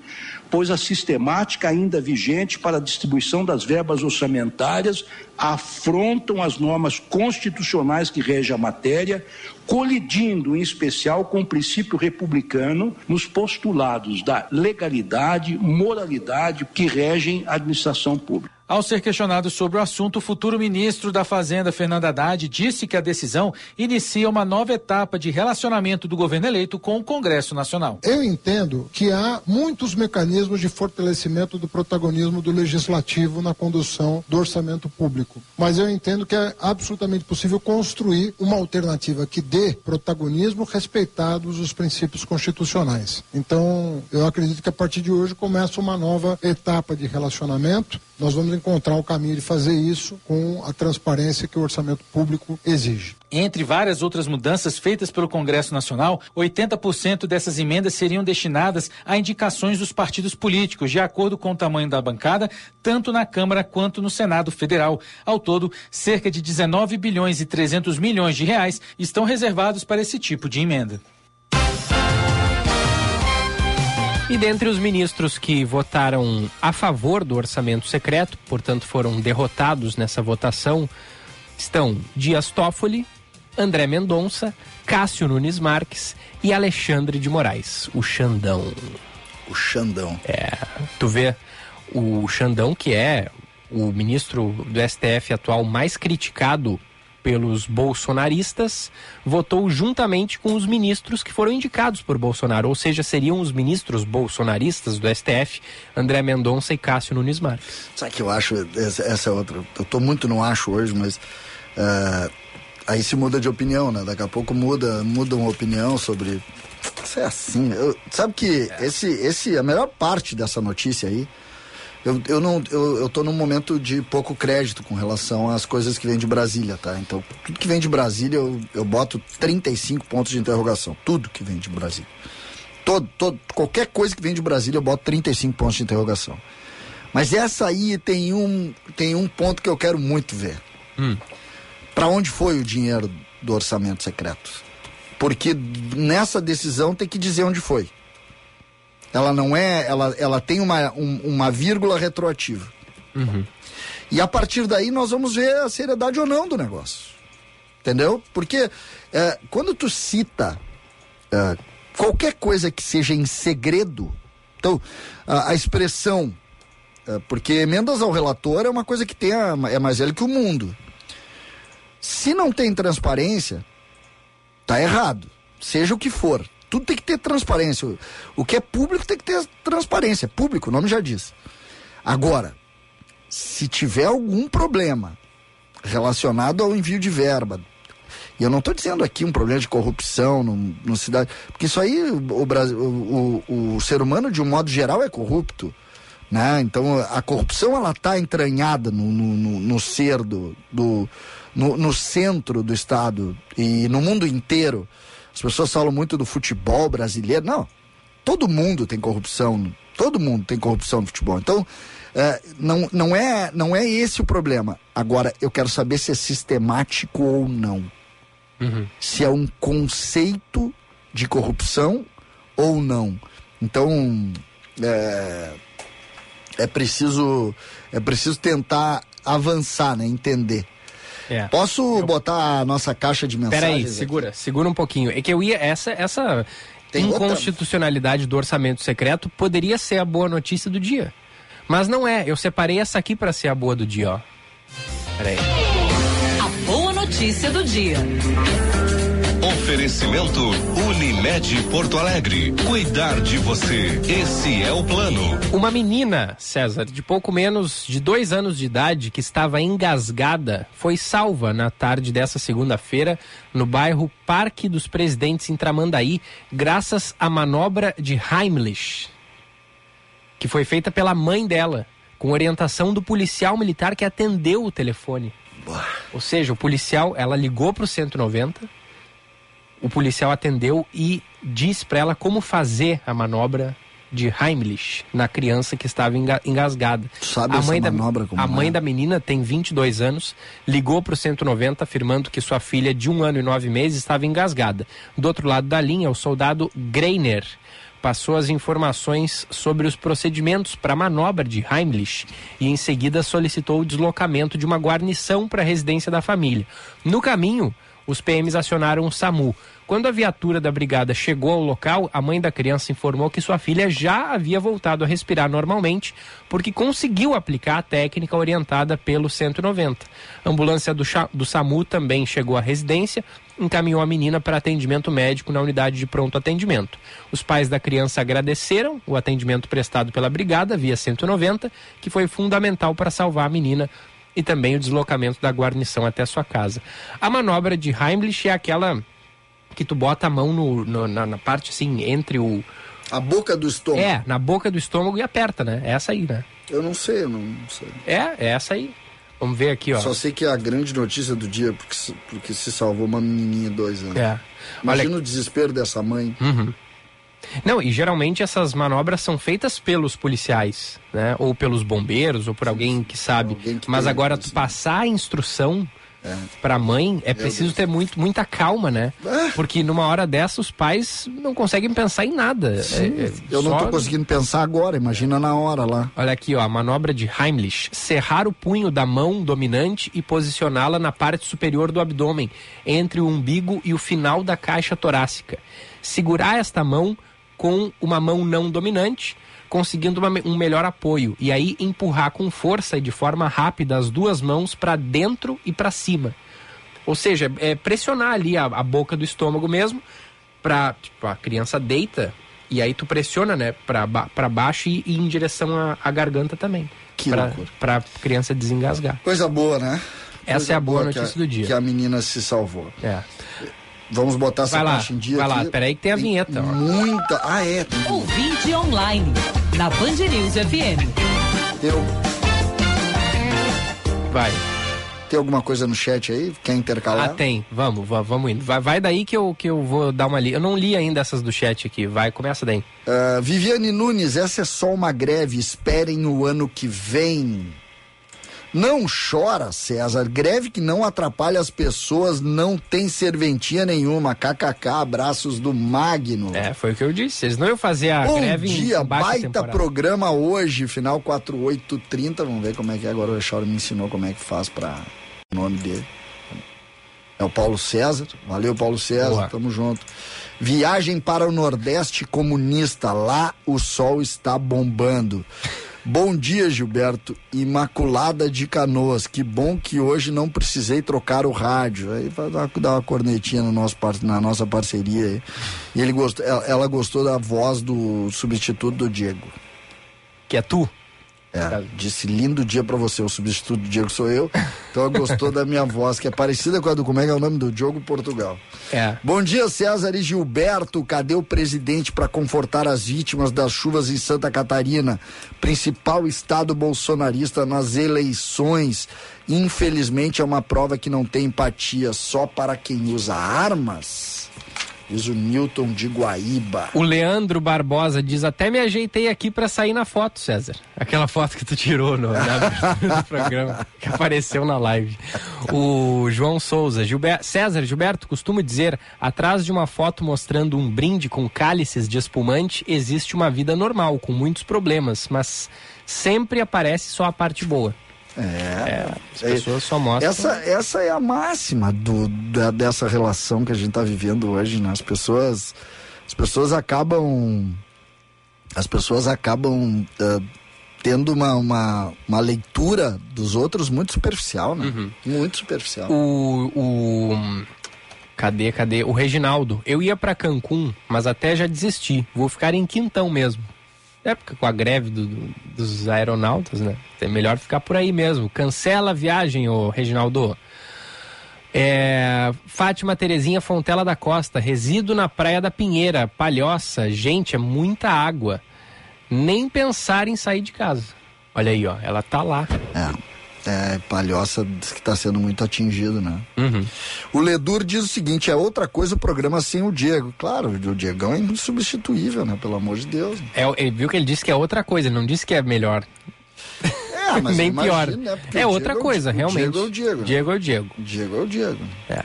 pois a sistemática ainda vigente para a distribuição das verbas orçamentárias afrontam as normas constitucionais que regem a matéria, colidindo em especial com o princípio republicano nos postulados da legalidade, moralidade que regem a administração pública. Ao ser questionado sobre o assunto, o futuro ministro da Fazenda, Fernando Haddad, disse que a decisão inicia uma nova etapa de relacionamento do governo eleito com o Congresso Nacional. Eu entendo que há muitos mecanismos de fortalecimento do protagonismo do legislativo na condução do orçamento público, mas eu entendo que é absolutamente possível construir uma alternativa que dê protagonismo respeitados os princípios constitucionais. Então, eu acredito que a partir de hoje começa uma nova etapa de relacionamento. Nós vamos encontrar o caminho de fazer isso com a transparência que o orçamento público exige. Entre várias outras mudanças feitas pelo Congresso Nacional, 80% dessas emendas seriam destinadas a indicações dos partidos políticos, de acordo com o tamanho da bancada, tanto na Câmara quanto no Senado Federal. Ao todo, cerca de 19 bilhões e 300 milhões de reais estão reservados para esse tipo de emenda. E dentre os ministros que votaram a favor do orçamento secreto, portanto foram derrotados nessa votação, estão Dias Toffoli, André Mendonça, Cássio Nunes Marques e Alexandre de Moraes, o Xandão. O Xandão. É, tu vê o Xandão que é o ministro do STF atual mais criticado pelos bolsonaristas votou juntamente com os ministros que foram indicados por Bolsonaro, ou seja, seriam os ministros bolsonaristas do STF, André Mendonça e Cássio Nunes Marques. Sabe que eu acho, essa, essa é outra, eu tô muito no acho hoje, mas uh, aí se muda de opinião, né? Daqui a pouco muda, muda uma opinião sobre isso é assim. Eu, sabe que esse, esse, a melhor parte dessa notícia aí, eu, eu não, eu, eu tô num momento de pouco crédito com relação às coisas que vêm de Brasília, tá? Então, tudo que vem de Brasília, eu, eu boto 35 pontos de interrogação. Tudo que vem de Brasília. Todo, todo, qualquer coisa que vem de Brasília, eu boto 35 pontos de interrogação. Mas essa aí tem um, tem um ponto que eu quero muito ver. Hum. Para onde foi o dinheiro do orçamento secreto? Porque nessa decisão tem que dizer onde foi. Ela não é. Ela, ela tem uma, um, uma vírgula retroativa. Uhum. E a partir daí nós vamos ver a seriedade ou não do negócio. Entendeu? Porque é, quando tu cita é, qualquer coisa que seja em segredo, então a, a expressão. É, porque emendas ao relator é uma coisa que tem a, é mais velha que o mundo. Se não tem transparência, Tá errado. Seja o que for. Tudo tem que ter transparência. O que é público tem que ter transparência. Público, o nome já diz. Agora, se tiver algum problema relacionado ao envio de verba, e eu não estou dizendo aqui um problema de corrupção no, no cidade, porque isso aí o, o, o, o, ser humano de um modo geral é corrupto, né? Então a corrupção ela está entranhada no, no, no, no ser do, do no, no centro do estado e no mundo inteiro. As pessoas falam muito do futebol brasileiro. Não, todo mundo tem corrupção. Todo mundo tem corrupção no futebol. Então, é, não, não, é, não é esse o problema. Agora, eu quero saber se é sistemático ou não. Uhum. Se é um conceito de corrupção ou não. Então, é, é preciso é preciso tentar avançar, né? Entender. É. Posso eu... botar a nossa caixa de mensagens? Peraí, segura, aqui? segura um pouquinho. É que eu ia. Essa, essa Tem inconstitucionalidade outra? do orçamento secreto poderia ser a boa notícia do dia. Mas não é. Eu separei essa aqui para ser a boa do dia, ó. Peraí. A boa notícia do dia. Oferecimento Unimed Porto Alegre. Cuidar de você. Esse é o plano. Uma menina, César, de pouco menos de dois anos de idade, que estava engasgada, foi salva na tarde dessa segunda-feira no bairro Parque dos Presidentes em Tramandaí, graças à manobra de Heimlich, que foi feita pela mãe dela, com orientação do policial militar que atendeu o telefone. Ou seja, o policial, ela ligou para o 190 o policial atendeu e disse para ela como fazer a manobra de Heimlich na criança que estava engasgada. Sabe a mãe da, manobra como A mãe é? da menina tem 22 anos, ligou para o 190 afirmando que sua filha de um ano e nove meses estava engasgada. Do outro lado da linha, o soldado Greiner passou as informações sobre os procedimentos para a manobra de Heimlich e em seguida solicitou o deslocamento de uma guarnição para a residência da família. No caminho, os PMs acionaram o SAMU. Quando a viatura da brigada chegou ao local, a mãe da criança informou que sua filha já havia voltado a respirar normalmente, porque conseguiu aplicar a técnica orientada pelo 190. A ambulância do, do SAMU também chegou à residência, encaminhou a menina para atendimento médico na unidade de pronto atendimento. Os pais da criança agradeceram o atendimento prestado pela brigada via 190, que foi fundamental para salvar a menina e também o deslocamento da guarnição até sua casa. A manobra de Heimlich é aquela que tu bota a mão no, no na, na, parte assim, entre o. A boca do estômago. É, na boca do estômago e aperta, né? É essa aí, né? Eu não sei, eu não sei. É, é essa aí. Vamos ver aqui, ó. Só sei que é a grande notícia do dia, porque, porque se salvou uma menininha de dois anos. É. Imagina Olha... o desespero dessa mãe. Uhum. Não, e geralmente essas manobras são feitas pelos policiais, né? Ou pelos bombeiros, ou por alguém que sabe. Alguém que Mas agora, tu passar a instrução é. Pra mãe é Meu preciso Deus. ter muito, muita calma, né? É. Porque numa hora dessa os pais não conseguem pensar em nada. É, é, eu não tô conseguindo pensar agora, imagina na hora lá. Olha aqui, ó, a manobra de Heimlich. Serrar o punho da mão dominante e posicioná-la na parte superior do abdômen, entre o umbigo e o final da caixa torácica. Segurar esta mão com uma mão não dominante conseguindo uma, um melhor apoio e aí empurrar com força e de forma rápida as duas mãos para dentro e para cima. Ou seja, é pressionar ali a, a boca do estômago mesmo, pra, tipo, a criança deita, e aí tu pressiona, né, pra, ba baixo e, e em direção à, garganta também. Que pra, loucura. pra criança desengasgar. Coisa boa, né? Essa Coisa é a boa notícia que a, do dia. Que a menina se salvou. É. Vamos botar essa lá, caixa em dia vai lá, aqui. peraí que tem a vinheta. ó. Muita. Ah, é. tem- Ouvinte online, na Band News FM. Eu... Vai. Tem alguma coisa no chat aí? Quer intercalar? Ah, tem. Vamos, va- vamos indo. Vai, vai daí que eu, que eu vou dar uma li. Eu não li ainda essas do chat aqui. Vai, começa daí. Ah, Viviane Nunes, essa é só uma greve. Esperem o ano que vem. Não chora, César. Greve que não atrapalha as pessoas, não tem serventia nenhuma. KKK, abraços do Magno. É, foi o que eu disse. Eles não iam fazer a Bom greve em dia, baixa baita temporada. programa hoje, final 4830. Vamos ver como é que é. Agora o Echauro me ensinou como é que faz para o nome dele. É o Paulo César. Valeu, Paulo César. Boa. Tamo junto. Viagem para o Nordeste comunista. Lá o sol está bombando. Bom dia, Gilberto. Imaculada de Canoas. Que bom que hoje não precisei trocar o rádio. Aí vai dar, uma cornetinha no nosso, na nossa parceria aí. E ele gostou, ela gostou da voz do substituto do Diego. Que é tu? É, disse lindo dia pra você. O substituto do Diego sou eu. Então ela gostou da minha voz, que é parecida com a do. Como é é o nome do Diogo Portugal? É. Bom dia, César e Gilberto. Cadê o presidente para confortar as vítimas das chuvas em Santa Catarina? Principal estado bolsonarista nas eleições. Infelizmente é uma prova que não tem empatia só para quem usa armas. Diz o Newton de Guaíba. O Leandro Barbosa diz: Até me ajeitei aqui pra sair na foto, César. Aquela foto que tu tirou no, do programa, que apareceu na live. O João Souza, Gilber... César Gilberto costuma dizer: atrás de uma foto mostrando um brinde com cálices de espumante, existe uma vida normal, com muitos problemas, mas sempre aparece só a parte boa. É, as pessoas só mostram. Essa, essa é a máxima do, da- dessa relação que a gente está vivendo hoje, né? As pessoas, as pessoas acabam, as pessoas acabam eh, tendo uma, uma, uma leitura dos outros muito superficial, né? Muito superficial. O, o. Cadê, cadê? O Reginaldo. Eu ia pra Cancún, mas até já desisti. Vou ficar em Quintão mesmo. É porque com a greve do- do- dos aeronautas, né? É melhor ficar por aí mesmo. Cancela a viagem, ô Reginaldo. É, Fátima Terezinha Fontela da Costa. Resido na Praia da Pinheira, Palhoça. Gente, é muita água. Nem pensar em sair de casa. Olha aí, ó. Ela tá lá. É, Palhoça diz que está sendo muito atingido, né? Uhum. O Ledur diz o seguinte: é outra coisa o programa sem o Diego. Claro, o Diegão é insubstituível, né? Pelo amor de Deus. É, ele viu que ele disse que é outra coisa, ele não disse que é melhor. É, mas imagina, pior. né? É o outra Diego o- coisa, o realmente. Diego é o Diego. né? Diego é o Diego. Diego é o Diego. É.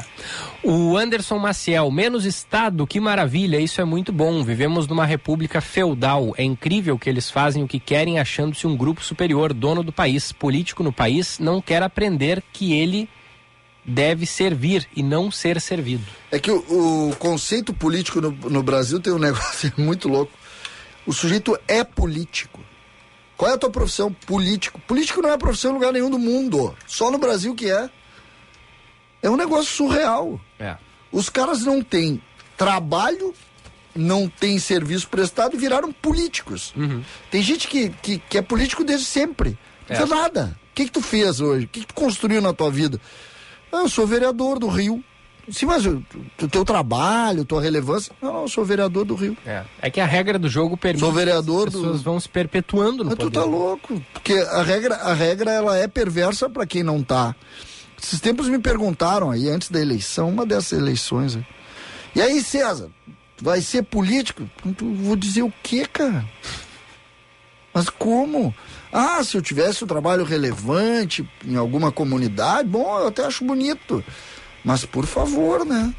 O Anderson Maciel, menos Estado, que maravilha, isso é muito bom. Vivemos numa república feudal. É incrível que eles fazem o que querem achando-se um grupo superior, dono do país. Político no país não quer aprender que ele deve servir e não ser servido. É que o, o conceito político no, no Brasil tem um negócio muito louco. O sujeito é político. Qual é a tua profissão? Político. Político não é profissão em lugar nenhum do mundo. Só no Brasil que é. É um negócio surreal. É. Os caras não têm trabalho, não têm serviço prestado e viraram políticos. Tem gente que, que, que é político desde sempre. Não É. fez nada. O que, que tu fez hoje? O que, que tu construiu na tua vida? Ah, eu sou vereador do Rio. Sim, mas o o teu trabalho, tua relevância. Não, não, eu sou vereador do Rio. É, é que a regra do jogo permite Sou vereador que as pessoas do- vão se perpetuando no Mas tu poder. tá louco. Porque a regra, a regra ela é perversa para quem não tá. Esses tempos me perguntaram aí, antes da eleição, uma dessas eleições. aí. E aí, César, tu vai ser político? Eu vou dizer o quê, cara? Mas como? Ah, se eu tivesse um trabalho relevante em alguma comunidade, bom, eu até acho bonito. Mas por favor, né?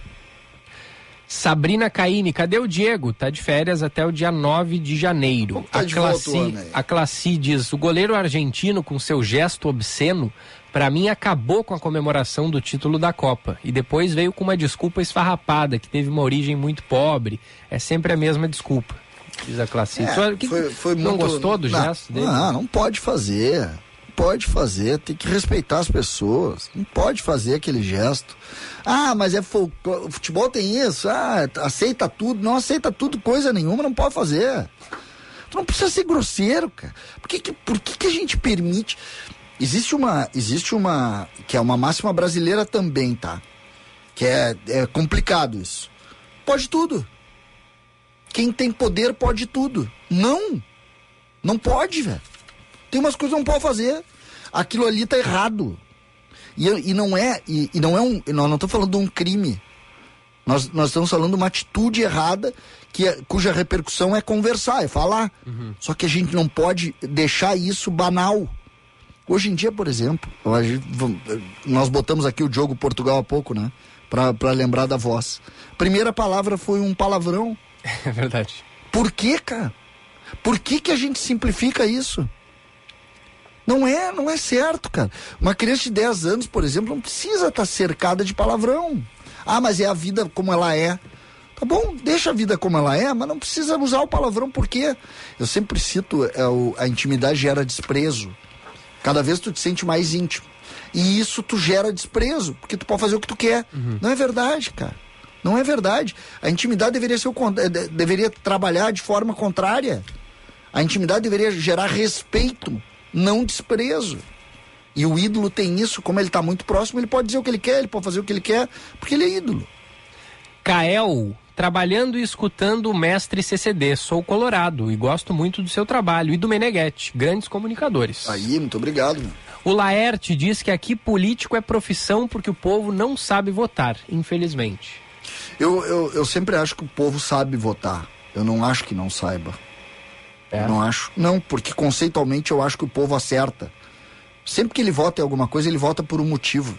Sabrina Caine, cadê o Diego? Tá de férias até o dia 9 de janeiro. tá a, de Classi, volta a Classi diz: o goleiro argentino, com seu gesto obsceno, pra mim acabou com a comemoração do título da Copa. E depois veio com uma desculpa esfarrapada, que teve uma origem muito pobre. É sempre a mesma desculpa. Diz a Classi. É, que- foi, foi não muito- gostou do não, gesto dele? Não, não pode fazer. Pode fazer, tem que respeitar as pessoas. Não pode fazer aquele gesto. Ah, mas é. Futebol tem isso. Ah, aceita tudo. Não aceita tudo, coisa nenhuma, não pode fazer. Tu não precisa ser grosseiro, cara. Por que, que, por que, que a gente permite. Existe uma. Existe uma. Que é uma máxima brasileira também, tá? Que é, é complicado isso. Pode tudo. Quem tem poder pode tudo. Não. Não pode, velho. Tem umas coisas que não pode fazer. Aquilo ali tá errado. E, e não é, e, e, não é um. Nós não estamos falando de um crime. Nós, nós estamos falando de uma atitude errada que, é, cuja repercussão é conversar, é falar. Uhum. Só que a gente não pode deixar isso banal. Hoje em dia, por exemplo, nós botamos aqui o Diogo Portugal há pouco, né? Para lembrar da voz. Primeira palavra foi um palavrão. É verdade. Por que, cara? Por que, que a gente simplifica isso? Não é, não é certo, cara. Uma criança de 10 anos, por exemplo, não precisa estar tá cercada de palavrão. Ah, mas é a vida como ela é. Tá bom, deixa a vida como ela é, mas não precisa usar o palavrão, porque eu sempre cito, é, o, a intimidade gera desprezo. Cada vez tu te sente mais íntimo. E isso tu gera desprezo, porque tu pode fazer o que tu quer. Uhum. Não é verdade, cara. Não é verdade. A intimidade deveria ser o deveria trabalhar de forma contrária. A intimidade deveria gerar respeito não desprezo. E o ídolo tem isso, como ele está muito próximo, ele pode dizer o que ele quer, ele pode fazer o que ele quer, porque ele é ídolo. Kael, trabalhando e escutando o mestre CCD, sou colorado e gosto muito do seu trabalho e do Meneghetti, grandes comunicadores. Aí, muito obrigado. O Laerte diz que aqui político é profissão porque o povo não sabe votar, infelizmente. Eu, eu, eu sempre acho que o povo sabe votar. Eu não acho que não saiba. É. Não acho. Não, porque conceitualmente eu acho que o povo acerta. Sempre que ele vota em alguma coisa, ele vota por um motivo.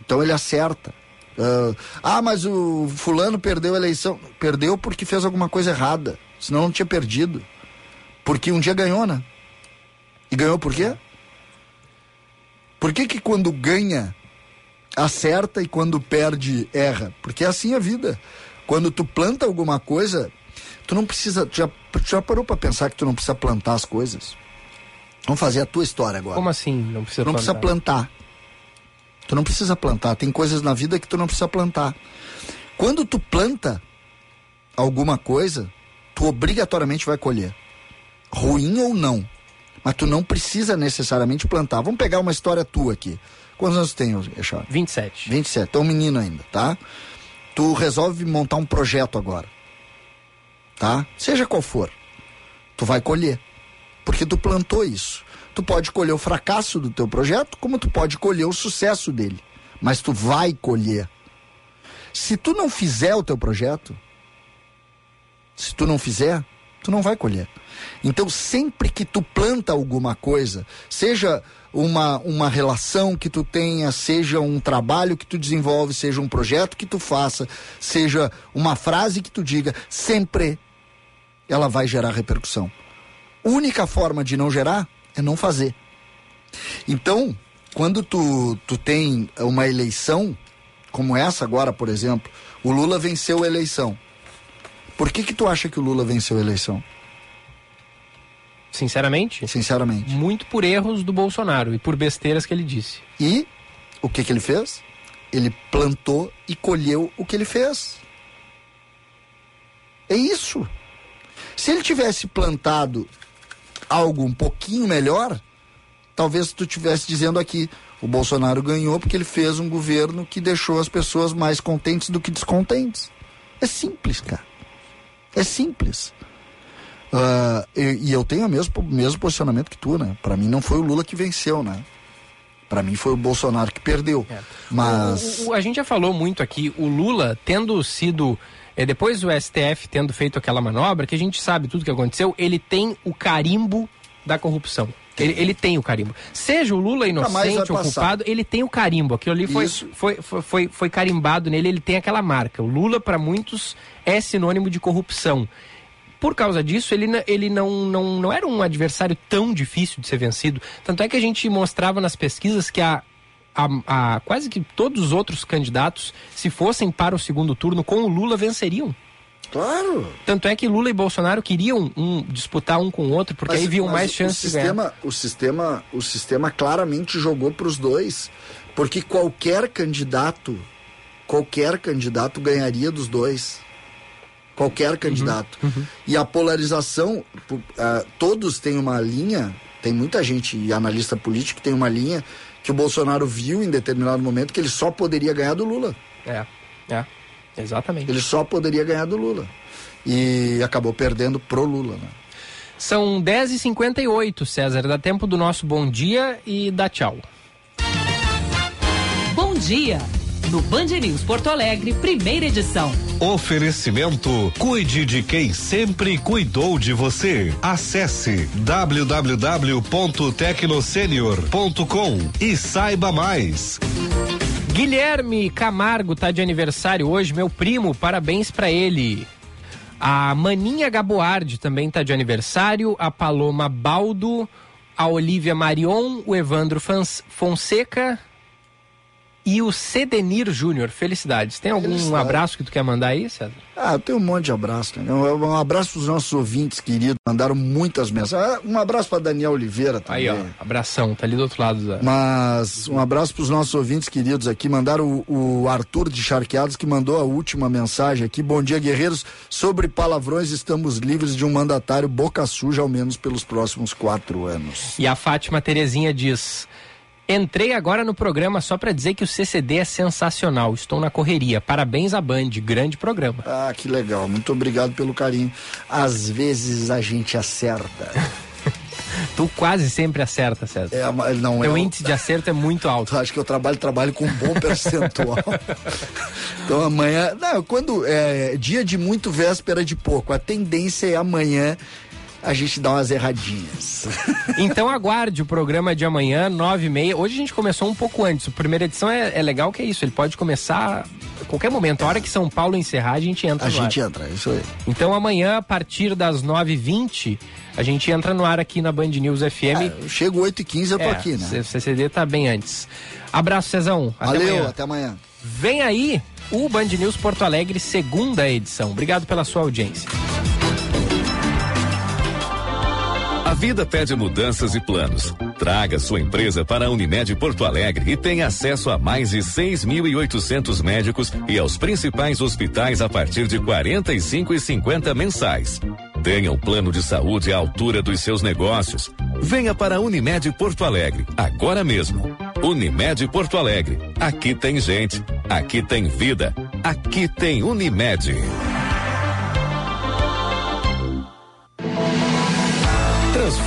Então ele acerta. Uh, ah, mas o fulano perdeu a eleição. Perdeu porque fez alguma coisa errada. Senão não tinha perdido. Porque um dia ganhou, né? E ganhou por quê? Por que que quando ganha acerta e quando perde erra? Porque é assim a vida. Quando tu planta alguma coisa, Tu não precisa. Tu já, tu já parou para pensar que tu não precisa plantar as coisas? Vamos fazer a tua história agora. Como assim? Não precisa tu não plantar? precisa plantar. Tu não precisa plantar. Tem coisas na vida que tu não precisa plantar. Quando tu planta alguma coisa, tu obrigatoriamente vai colher. Ruim ou não. Mas tu não precisa necessariamente plantar. Vamos pegar uma história tua aqui. Quantos anos tu tem, Echar? 27. 27. Tu é um menino ainda, tá? Tu resolve montar um projeto agora tá? Seja qual for, tu vai colher, porque tu plantou isso. Tu pode colher o fracasso do teu projeto, como tu pode colher o sucesso dele, mas tu vai colher. Se tu não fizer o teu projeto, se tu não fizer, tu não vai colher. Então, sempre que tu planta alguma coisa, seja uma, uma relação que tu tenha, seja um trabalho que tu desenvolve, seja um projeto que tu faça, seja uma frase que tu diga, sempre ela vai gerar repercussão. Única forma de não gerar é não fazer. Então, quando tu, tu tem uma eleição, como essa agora, por exemplo, o Lula venceu a eleição. Por que que tu acha que o Lula venceu a eleição? Sinceramente? Sinceramente. Muito por erros do Bolsonaro e por besteiras que ele disse. E o que que ele fez? Ele plantou e colheu o que ele fez. É isso. Se ele tivesse plantado algo um pouquinho melhor, talvez tu estivesse dizendo aqui, o Bolsonaro ganhou porque ele fez um governo que deixou as pessoas mais contentes do que descontentes. É simples, cara. É simples. Uh, e, e, eu tenho o mesmo, mesmo posicionamento que tu, né? Para mim não foi o Lula que venceu, né? Para mim foi o Bolsonaro que perdeu. É. Mas o, o, a gente já falou muito aqui, o Lula tendo sido é, depois do STF tendo feito aquela manobra, que a gente sabe tudo que aconteceu, ele tem o carimbo da corrupção. Ele, ele, tem o carimbo. Seja o Lula inocente ou culpado, ele tem o carimbo. Aquilo ali foi, foi, foi, foi, foi carimbado nele, ele tem aquela marca. O Lula, para muitos, é sinônimo de corrupção. Por causa disso, ele, ele não, não, não era um adversário tão difícil de ser vencido. Tanto é que a gente mostrava nas pesquisas que a, a, a, quase que todos os outros candidatos, se fossem para o segundo turno com o Lula, venceriam. Claro. Tanto é que Lula e Bolsonaro queriam um, disputar um com o outro, porque Mas- aí viam mais o chances de ganhar. sistema, o sistema, o sistema claramente jogou para os dois, porque qualquer candidato, qualquer candidato ganharia dos dois. Qualquer Uhum, candidato. E a polarização, ah, todos têm uma linha, tem muita gente e analista político que tem uma linha que o Bolsonaro viu em determinado momento que ele só poderia ganhar do Lula. É, é, exatamente. Ele só poderia ganhar do Lula. E acabou perdendo pro Lula, né? São 10h58, César. Dá tempo do nosso bom dia e dá tchau. Bom dia. No Band News Porto Alegre, primeira edição. Oferecimento Cuide de quem sempre cuidou de você. Acesse www.tecnosenior.com e saiba mais. Guilherme Camargo tá de aniversário hoje, meu primo, parabéns pra ele. A Maninha Gaboardi também tá de aniversário, a Paloma Baldo, a Olivia Marion, o Evandro Fonseca e o Cedenir Júnior. Felicidades. Tem algum Felicidades. abraço que tu quer mandar aí, César? Ah, eu tenho um monte de abraço. Né? Um, abraço para os nossos ouvintes queridos, mandaram muitas mensagens. Ah, Um abraço para Daniel Oliveira também. Aí, ó, abração, tá ali do outro lado da. Mas um abraço para os nossos ouvintes queridos aqui. Mandaram o, o Arthur de Charqueados que mandou a última mensagem aqui. Bom dia, guerreiros. Sobre palavrões, estamos livres de um mandatário boca suja, ao menos pelos próximos quatro anos. E a Fátima Terezinha diz: Entrei agora no programa só pra dizer que o CCD é sensacional. Estou na correria. Parabéns à Band, grande programa. Ah, que legal. Muito obrigado pelo carinho. Às vezes a gente acerta. Tu quase sempre acerta, César. É, não Teu é. índice de acerto é muito alto. Acho que eu trabalho, trabalho com um bom percentual. então amanhã. Não, quando é dia de muito, véspera de pouco. A tendência é amanhã a gente dar umas erradinhas. Então aguarde o programa de amanhã, nove e meia. Hoje a gente começou um pouco antes. A primeira edição é, é legal que é isso. Ele pode começar a qualquer momento. A hora que São Paulo encerrar, a gente entra A gente ar. entra, isso aí. Então amanhã, a partir das nove e vinte, a gente entra no ar aqui na Band News FM. É, eu chego 8 e 15 eu tô É, aqui, né? O CCD tá bem antes. Abraço, Cezão. Até Valeu, amanhã. até amanhã. Vem aí o Band News Porto Alegre, segunda edição. Obrigado pela sua audiência. Vida pede mudanças e planos. Traga sua empresa para a Unimed Porto Alegre e tenha acesso a mais de 6.800 médicos e aos principais hospitais a partir de R$ 45,50 mensais. Tenha um plano de saúde à altura dos seus negócios. Venha para a Unimed Porto Alegre, agora mesmo. Unimed Porto Alegre. Aqui tem gente, aqui tem vida, aqui tem Unimed.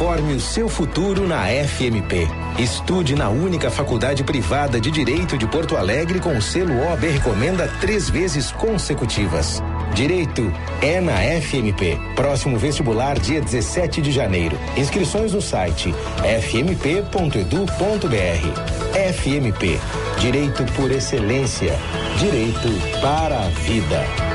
Transforme o seu futuro na FMP. Estude na única faculdade privada de Direito de Porto Alegre com o selo OAB Recomenda três vezes consecutivas. Direito é na FMP. Próximo vestibular, dia 17 de janeiro. Inscrições no site fmp.edu.br. FMP. Direito por excelência. Direito para a vida.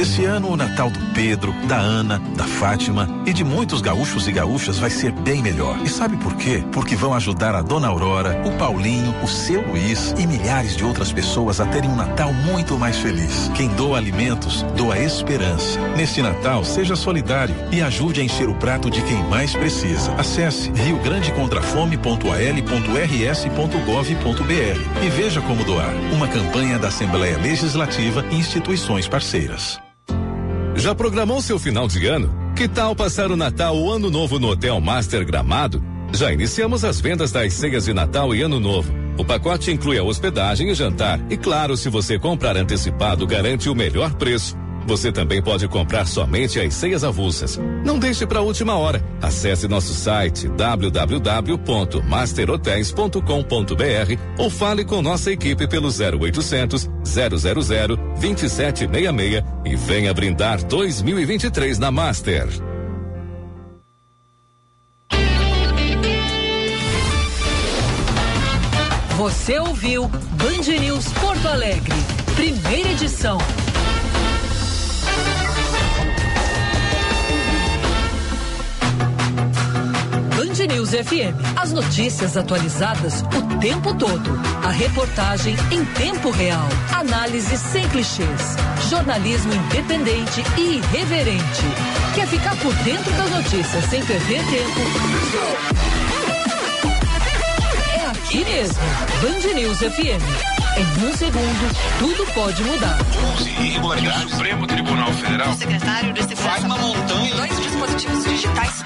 Esse ano o Natal do Pedro, da Ana, da Fátima e de muitos gaúchos e gaúchas vai ser bem melhor. E sabe por quê? Porque vão ajudar a Dona Aurora, o Paulinho, o seu Luiz e milhares de outras pessoas a terem um Natal muito mais feliz. Quem doa alimentos, doa esperança. Neste Natal, seja solidário e ajude a encher o prato de quem mais precisa. Acesse riograndecontrafome.al.rs.gov.br e veja como doar. Uma campanha da Assembleia Legislativa e instituições parceiras. Já programou seu final de ano? Que tal passar o Natal ou Ano Novo no Hotel Master Gramado? Já iniciamos as vendas das ceias de Natal e Ano Novo. O pacote inclui a hospedagem e jantar. E claro, se você comprar antecipado, garante o melhor preço. Você também pode comprar somente as ceias avulsas. Não deixe para a última hora. Acesse nosso site www.masterhotels.com.br ou fale com nossa equipe pelo 0800 000 2766 e venha brindar 2023 na Master. Você ouviu Band News Porto Alegre, primeira edição. Band News FM. As notícias atualizadas o tempo todo. A reportagem em tempo real. Análise sem clichês. Jornalismo independente e irreverente. Quer ficar por dentro das notícias sem perder tempo? É aqui mesmo. Band News FM. Em um segundo, tudo pode mudar. 11 irregularidades. Supremo Tribunal Federal. O secretário de Segurança. Faz uma montanha. Dois dispositivos digitais.